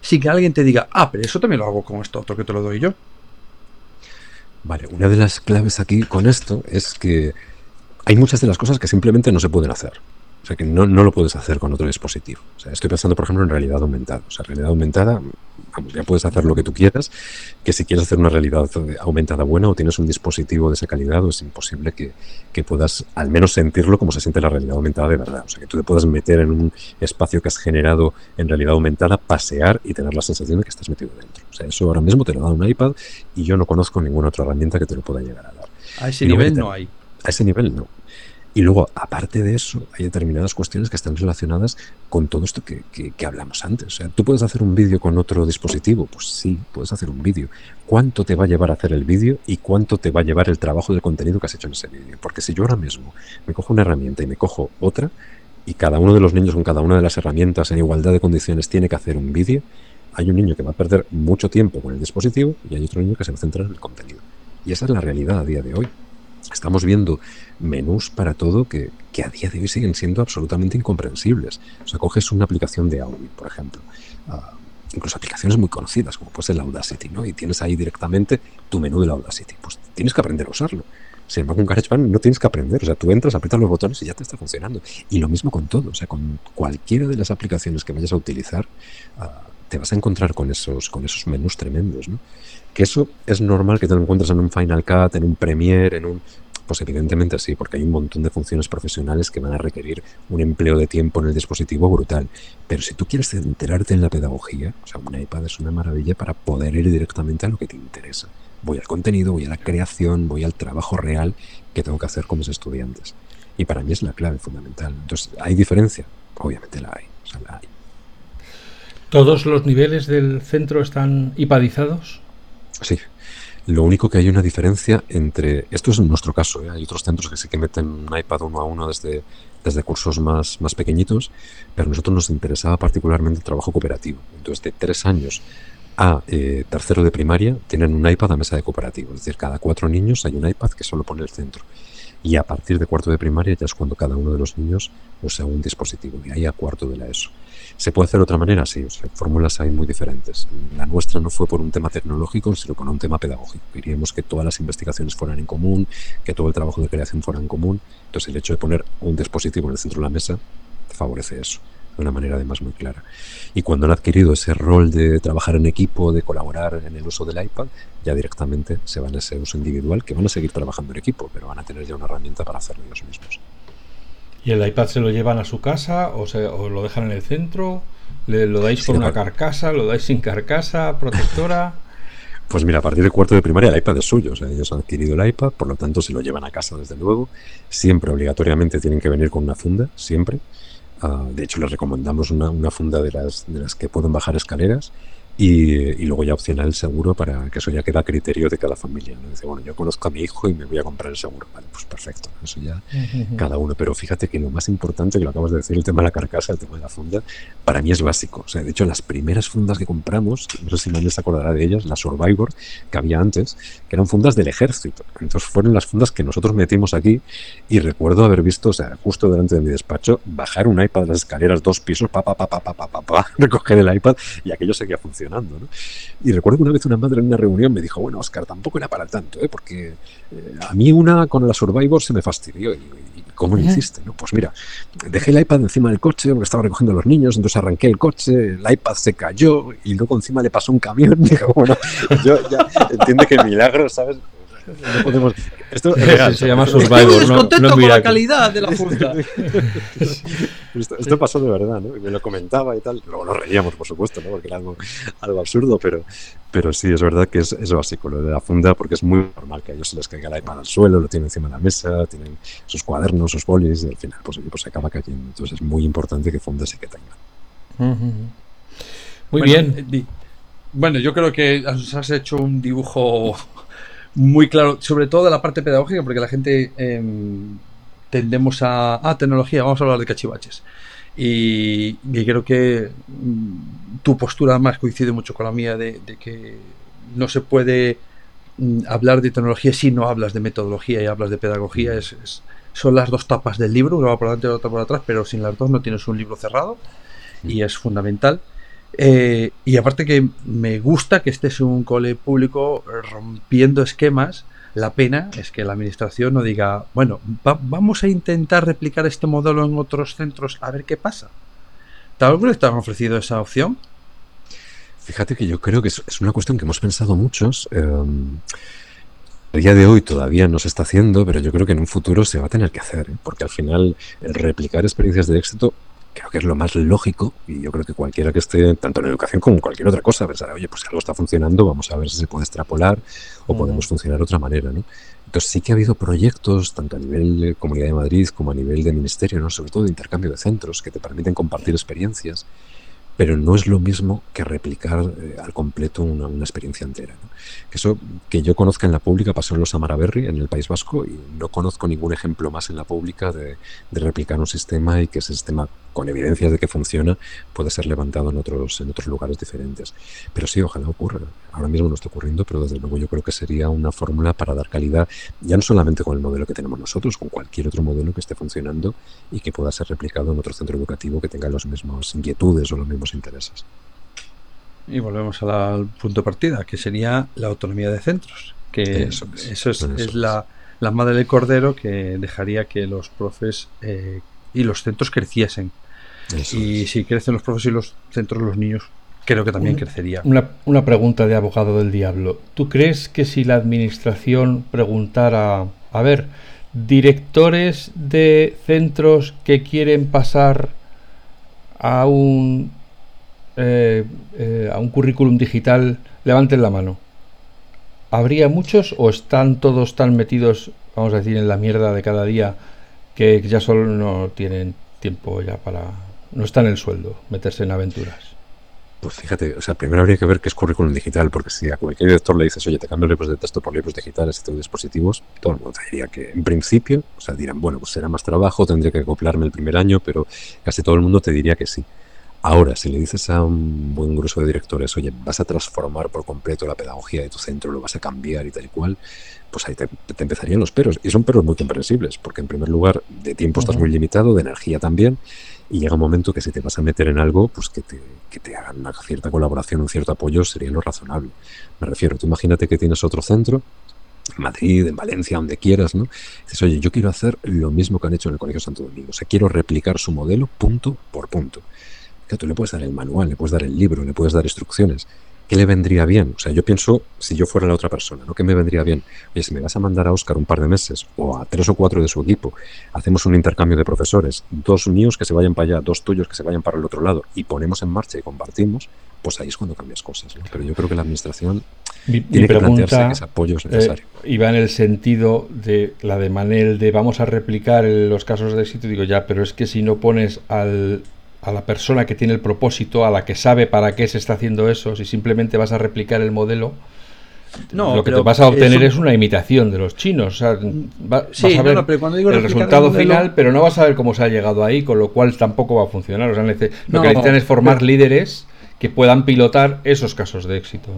sin que alguien te diga, ah, pero eso también lo hago con esto otro que te lo doy yo. Vale, una de las claves aquí con esto es que hay muchas de las cosas que simplemente no se pueden hacer. O sea, que no, no, lo puedes hacer con otro dispositivo. O sea, estoy pensando, por ejemplo, en realidad aumentada. O sea, realidad aumentada, vamos, ya puedes hacer lo que tú quieras, que si quieres hacer una realidad aumentada buena o tienes un dispositivo de esa calidad, es imposible que, que puedas al menos sentirlo como se siente la realidad aumentada de verdad. O sea, que tú te puedas meter en un espacio que has generado en realidad aumentada, pasear y tener la sensación de que estás metido dentro. O sea, eso ahora mismo te lo da un iPad y yo no conozco ninguna otra herramienta que te lo pueda llegar a dar. A ese nivel no hay. A ese nivel no. Y luego, aparte de eso, hay determinadas cuestiones que están relacionadas con todo esto que, que, hablamos antes. O sea, tú puedes hacer un vídeo con otro dispositivo. Pues sí, puedes hacer un vídeo. ¿Cuánto te va a llevar a hacer el vídeo y cuánto te va a llevar el trabajo del contenido que has hecho en ese vídeo? Porque si yo ahora mismo me cojo una herramienta y me cojo otra, y cada uno de los niños con cada una de las herramientas en igualdad de condiciones tiene que hacer un vídeo, hay un niño que va a perder mucho tiempo con el dispositivo y hay otro niño que se va a centrar en el contenido. Y esa es la realidad a día de hoy. Estamos viendo menús para todo que, a día de hoy siguen siendo absolutamente incomprensibles. O sea, coges una aplicación de Audi, por ejemplo, ah, incluso aplicaciones muy conocidas, como puede ser la Audacity, ¿no? Y tienes ahí directamente tu menú de la Audacity. Pues tienes que aprender a usarlo. Sin embargo, con GarageBand no tienes que aprender. O sea, tú entras, aprietas los botones y ya te está funcionando. Y lo mismo con todo. O sea, con cualquiera de las aplicaciones que vayas a utilizar, ah, te vas a encontrar con esos, con esos menús tremendos, ¿no? Que eso es normal que te lo encuentres en un Final Cut, en un Premiere, en un... Pues evidentemente sí, porque hay un montón de funciones profesionales que van a requerir un empleo de tiempo en el dispositivo brutal. Pero si tú quieres enterarte en la pedagogía, o sea, un iPad es una maravilla para poder ir directamente a lo que te interesa. Voy al contenido, voy a la creación, voy al trabajo real que tengo que hacer con mis estudiantes. Y para mí es la clave fundamental. Entonces, ¿hay diferencia? Obviamente hay. La hay. ¿Todos los niveles del centro están iPadizados? Sí. Lo único que hay una diferencia entre. Esto es en nuestro caso, ¿eh? hay otros centros que sí que meten un iPad uno a uno desde, desde cursos más, más pequeñitos, pero a nosotros nos interesaba particularmente el trabajo cooperativo. Entonces, de tres años a eh, tercero de primaria, tienen un iPad a mesa de cooperativo. Es decir, cada cuatro niños hay un iPad que solo pone el centro. Y a partir de cuarto de primaria ya es cuando cada uno de los niños usa un dispositivo, y ahí a cuarto de la ESO. ¿Se puede hacer de otra manera? Sí, o sea, fórmulas hay muy diferentes. La nuestra no fue por un tema tecnológico, sino por un tema pedagógico. Queríamos que todas las investigaciones fueran en común, que todo el trabajo de creación fuera en común. Entonces, el hecho de poner un dispositivo en el centro de la mesa favorece eso de una manera además muy clara. Y cuando han adquirido ese rol de trabajar en equipo, de colaborar en el uso del iPad, ya directamente se van a ese uso individual, que van a seguir trabajando en equipo, pero van a tener ya una herramienta para hacerlo ellos mismos. ¿Y el iPad se lo llevan a su casa o, se, lo dejan en el centro? ¿Le, ¿Lo dais con una carcasa? ¿Lo dais sin carcasa? ¿Protectora? Pues mira, a partir del cuarto de primaria el iPad es suyo. O sea, ellos han adquirido el iPad, por lo tanto se lo llevan a casa desde luego. Siempre obligatoriamente tienen que venir con una funda, siempre. Ah, de hecho, les recomendamos una, una, funda de las, de las que pueden bajar escaleras y, luego ya opcional el seguro para que eso ya queda a criterio de cada familia. ¿no? Dice, bueno, yo conozco a mi hijo y me voy a comprar el seguro. Vale, pues perfecto, eso ya cada uno. Pero fíjate que lo más importante, que lo acabas de decir, el tema de la carcasa, el tema de la funda, para mí es básico. O sea, de hecho, las primeras fundas que compramos, no sé si nadie se acordará de ellas, la Survivor, que había antes, que eran fundas del ejército. Entonces fueron las fundas que nosotros metimos aquí y recuerdo haber visto, o sea, justo delante de mi despacho, bajar un iPad de las escaleras dos pisos, pa, pa, pa, pa, pa, pa, pa, pa recoger el iPad y aquello seguía funcionando y recuerdo que una vez una madre en una reunión me dijo, bueno, Oscar, tampoco era para tanto, ¿eh? porque eh, a mí una con la Survivor se me fastidió. ¿Y, cómo lo hiciste? ¿no? Pues mira, dejé el iPad encima del coche porque estaba recogiendo a los niños, entonces arranqué el coche, el iPad se cayó y luego encima le pasó un camión. Dijo, bueno, yo ya entiende que milagro, ¿sabes? No podemos. Esto se llama Survivor. no, no con la calidad de la funda. esto, pasó de verdad, ¿no? Y me lo comentaba y tal. Luego nos reíamos, por supuesto, ¿no? Porque era algo, algo absurdo, pero, pero sí, es verdad que es, es, básico lo de la funda, porque es muy normal que a ellos se les caiga el iPad al suelo, lo tienen encima de la mesa, tienen sus cuadernos, sus bolis, y al final, pues, pues se acaba cayendo. Entonces es muy importante que fundas sí que tengan. Muy bien. Eh, bueno, yo creo que has hecho un dibujo muy claro, sobre todo de la parte pedagógica, porque la gente em, tendemos a, ah, tecnología, vamos a hablar de cachivaches. Y, creo que mm, tu postura más coincide mucho con la mía de, que no se puede mm, hablar de tecnología si no hablas de metodología y hablas de pedagogía. Es, son las dos tapas del libro, una va por delante y otra por atrás, pero sin las dos no tienes un libro cerrado y es fundamental. Eh, y aparte que me gusta que estés en un cole público rompiendo esquemas. La pena es que la administración no diga, bueno, vamos a intentar replicar este modelo en otros centros a ver qué pasa. ¿Tal vez te han ofrecido esa opción? Fíjate que yo creo que es, una cuestión que hemos pensado muchos. Eh, a día de hoy todavía no se está haciendo, pero yo creo que en un futuro se va a tener que hacer, ¿eh? porque al final replicar experiencias de éxito creo que es lo más lógico y yo creo que cualquiera que esté tanto en educación como en cualquier otra cosa pensará, oye, pues si algo está funcionando, vamos a ver si se puede extrapolar o podemos funcionar de otra manera, ¿no? Entonces sí que ha habido proyectos, tanto a nivel de Comunidad de Madrid como a nivel de Ministerio, ¿no? sobre todo de intercambio de centros, que te permiten compartir experiencias pero no es lo mismo que replicar eh, al completo una, experiencia entera. Que eso que yo conozca en la pública pasó en los Amaraberri, en el País Vasco, y no conozco ningún ejemplo más en la pública de, replicar un sistema y que ese sistema con evidencias de que funciona, puede ser levantado en otros, en otros lugares diferentes. Pero sí, ojalá ocurra. Ahora mismo no está ocurriendo, pero desde luego yo creo que sería una fórmula para dar calidad, ya no solamente con el modelo que tenemos nosotros, con cualquier otro modelo que esté funcionando y que pueda ser replicado en otro centro educativo que tenga las mismas inquietudes o los mismos intereses. Y volvemos al punto de partida, que sería la autonomía de centros, que eso es, la, madre del cordero que dejaría que los profes eh, y los centros creciesen. Y si crecen los profes y los centros, los niños creo que también crecería. Una, una, pregunta de abogado del diablo. ¿Tú crees que si la administración preguntara, a ver, directores de centros que quieren pasar a un eh, eh, a un currículum digital, levanten la mano. ¿Habría muchos o están todos tan metidos, vamos a decir, en la mierda de cada día que ya solo no tienen tiempo ya para... no están en el sueldo, meterse en aventuras? Pues fíjate, o sea, primero habría que ver qué es currículum digital, porque si a cualquier director le dices, oye, te cambio libros de texto por libros digitales y tus dispositivos, todo el mundo diría que en principio, o sea, dirán, bueno, pues será más trabajo, tendría que acoplarme el primer año, pero casi todo el mundo te diría que sí. Ahora, si le dices a un buen grueso de directores, oye, vas a transformar por completo la pedagogía de tu centro, lo vas a cambiar y tal y cual, pues ahí te, empezarían los peros. Y son peros muy comprensibles, porque en primer lugar, de tiempo estás muy limitado, de energía también, y llega un momento que si te vas a meter en algo, pues que te, que te hagan una cierta colaboración, un cierto apoyo, sería lo razonable. Me refiero, tú imagínate que tienes otro centro, en Madrid, en Valencia, donde quieras, ¿no? Dices, oye, yo quiero hacer lo mismo que han hecho en el Colegio Santo Domingo, o sea, quiero replicar su modelo punto por punto que tú le puedes dar el manual, le puedes dar el libro, le puedes dar instrucciones. ¿Qué le vendría bien? O sea, yo pienso, si yo fuera la otra persona, ¿no? ¿Qué me vendría bien? Oye, si me vas a mandar a Oscar un par de meses o a tres o cuatro de su equipo, hacemos un intercambio de profesores, dos míos que se vayan para allá, dos tuyos que se vayan para el otro lado y ponemos en marcha y compartimos, pues ahí es cuando cambias cosas. Pero yo creo que la administración tiene que plantearse que ese apoyo es necesario. Eh, y va en el sentido de la de Manel de vamos a replicar los casos de éxito, digo ya, pero es que si no pones al a la persona que tiene el propósito, a la que sabe para qué se está haciendo eso, si simplemente vas a replicar el modelo, no, lo que te vas a obtener es una imitación de los chinos. O sea, vas a ver el resultado final, pero no vas a ver cómo se ha llegado ahí, con lo cual tampoco va a funcionar. O sea, lo que necesitan es formar líderes que puedan pilotar esos casos de éxito.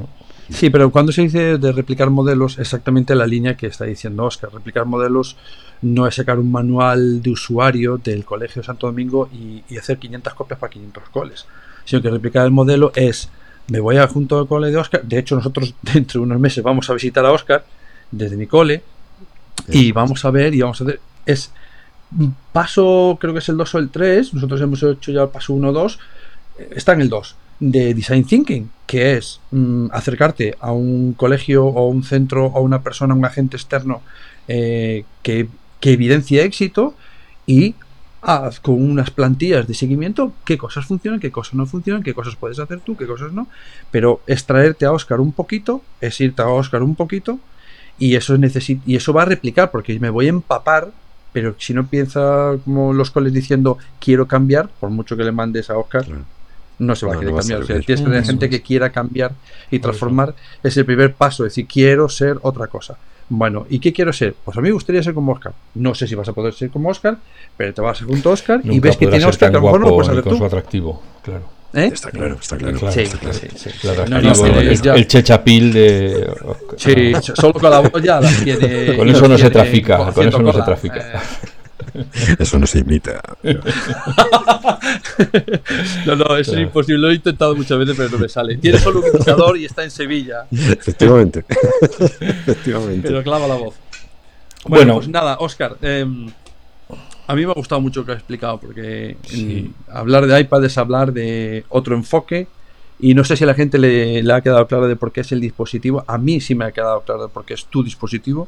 Sí, pero cuando se dice de replicar modelos, exactamente la línea que está diciendo Oscar. Replicar modelos no es sacar un manual de usuario del Colegio Santo Domingo y, hacer 500 copias para 500 coles, sino que replicar el modelo es, me voy a junto al cole de Oscar, de hecho nosotros dentro de unos meses vamos a visitar a Oscar desde mi cole y vamos a ver y vamos a hacer, es paso, creo que es el 2 o el 3, nosotros hemos hecho ya el paso 1 o 2, está en el 2 de Design Thinking, que es mm, acercarte a un colegio o un centro o una persona, un agente externo eh, que que evidencia éxito y haz con unas plantillas de seguimiento qué cosas funcionan, qué cosas no funcionan, qué cosas puedes hacer tú, qué cosas no. Pero extraerte a Oscar un poquito, es irte a Oscar un poquito y eso, y eso va a replicar porque me voy a empapar. Pero si no piensa como los coles diciendo quiero cambiar, por mucho que le mandes a Oscar, no se va a querer cambiar. O sea, tienes que tener gente que quiera cambiar y transformar. Es el primer paso, es decir, quiero ser otra cosa. Bueno, ¿y qué quiero ser? Pues a mí me gustaría ser como Oscar. No sé si vas a poder ser como Oscar, pero te vas a junto a Oscar y ves que tiene Oscar, que a lo mejor no lo puedes hacer tú. Su atractivo, claro. ¿Eh? Está claro, está claro. sí, Sí, sí, claro, no, no, el, el, chechapil de. Sí, solo con la voz ya tiene. Con eso no se trafica, con eso no se trafica. Eh. Eso no se imita. no, no, eso es imposible. Lo he intentado muchas veces, pero no me sale. Tiene solo un imitador y está en Sevilla. Efectivamente. Efectivamente. Pero clava la voz. Bueno, pues nada, Oscar. Em, a mí me ha gustado mucho lo que has explicado, porque hablar de iPad es hablar de otro enfoque. Y no sé si a la gente le, le, ha quedado claro de por qué es el dispositivo. A mí sí me ha quedado claro de por qué es tu dispositivo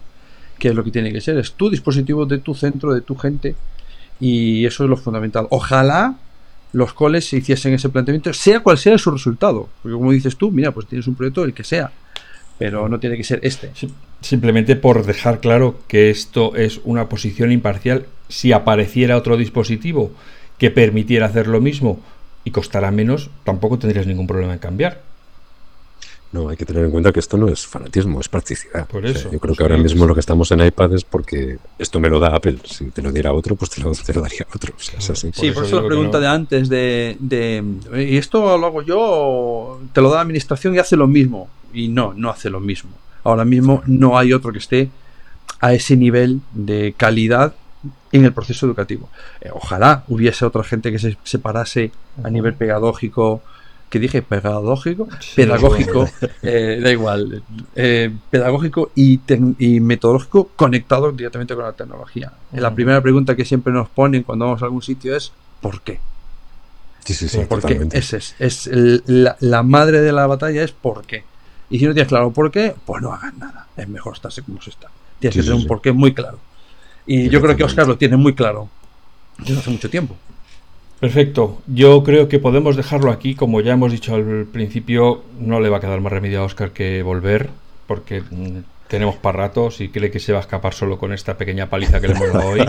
que es lo que tiene que ser. Es tu dispositivo de tu centro, de tu gente. Y eso es lo fundamental. Ojalá los coles se hiciesen ese planteamiento, sea cual sea su resultado. Porque como dices tú, mira, pues tienes un proyecto, el que sea. Pero no tiene que ser este. Simplemente por dejar claro que esto es una posición imparcial. Si apareciera otro dispositivo que permitiera hacer lo mismo y costara menos, tampoco tendrías ningún problema en cambiar. No, hay que tener en cuenta que esto no es fanatismo, es practicidad. Por eso. yo creo que ahora mismo lo que estamos en iPad es porque esto me lo da Apple. Si te lo diera otro, pues te lo, daría otro. Sí, por, eso, la pregunta de antes de, de, ¿y esto lo hago yo? ¿Te lo da la administración y hace lo mismo? Y no, no hace lo mismo. Ahora mismo no hay otro que esté a ese nivel de calidad en el proceso educativo. Eh, ojalá hubiese otra gente que se separase a nivel pedagógico, que dije pedagógico, pedagógico, eh, da igual, eh, pedagógico y, metodológico conectado directamente con la tecnología. La primera pregunta que siempre nos ponen cuando vamos a algún sitio es ¿por qué? Sí, sí, sí, porque es, es la, madre de la batalla es ¿por qué? Y si no tienes claro por qué, pues no hagas nada. Es mejor estarse como se está. Tienes que tener un porqué muy claro. Y yo creo que Oscar lo tiene muy claro desde hace mucho tiempo. Perfecto. Yo creo que podemos dejarlo aquí. Como ya hemos dicho al principio, no le va a quedar más remedio a Oscar que volver, porque mm, tenemos para rato. Si cree que se va a escapar solo con esta pequeña paliza que le hemos dado hoy,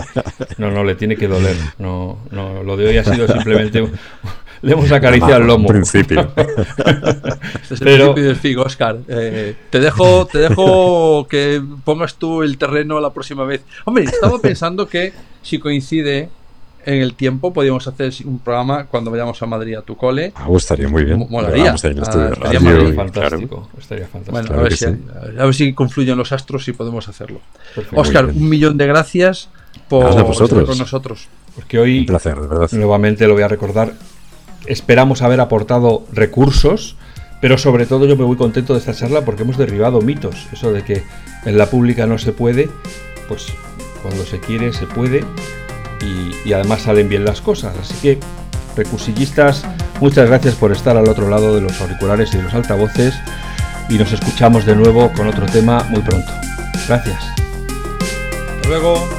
no, no, le tiene que doler. No, no, lo de hoy ha sido simplemente. le hemos acariciado el lomo. principio. este es el principio del figo, Oscar. Eh, te, dejo, te dejo que pongas tú el terreno la próxima vez. Hombre, estaba pensando que si coincide en el tiempo podríamos hacer un programa cuando vayamos a Madrid a tu cole. Ah, estaría muy bien. Molaría. Ah, estaría fantástico. Estaría fantástico. Bueno, a ver, si, a ver, si, confluyen los astros y podemos hacerlo. Oscar, un millón de gracias por estar con nosotros. Porque hoy, un placer, de verdad. nuevamente lo voy a recordar, esperamos haber aportado recursos, pero sobre todo yo me voy contento de esta charla porque hemos derribado mitos. Eso de que en la pública no se puede, pues cuando se quiere se puede y, además salen bien las cosas. Así que, recursillistas, muchas gracias por estar al otro lado de los auriculares y de los altavoces y nos escuchamos de nuevo con otro tema muy pronto. Gracias. Hasta luego.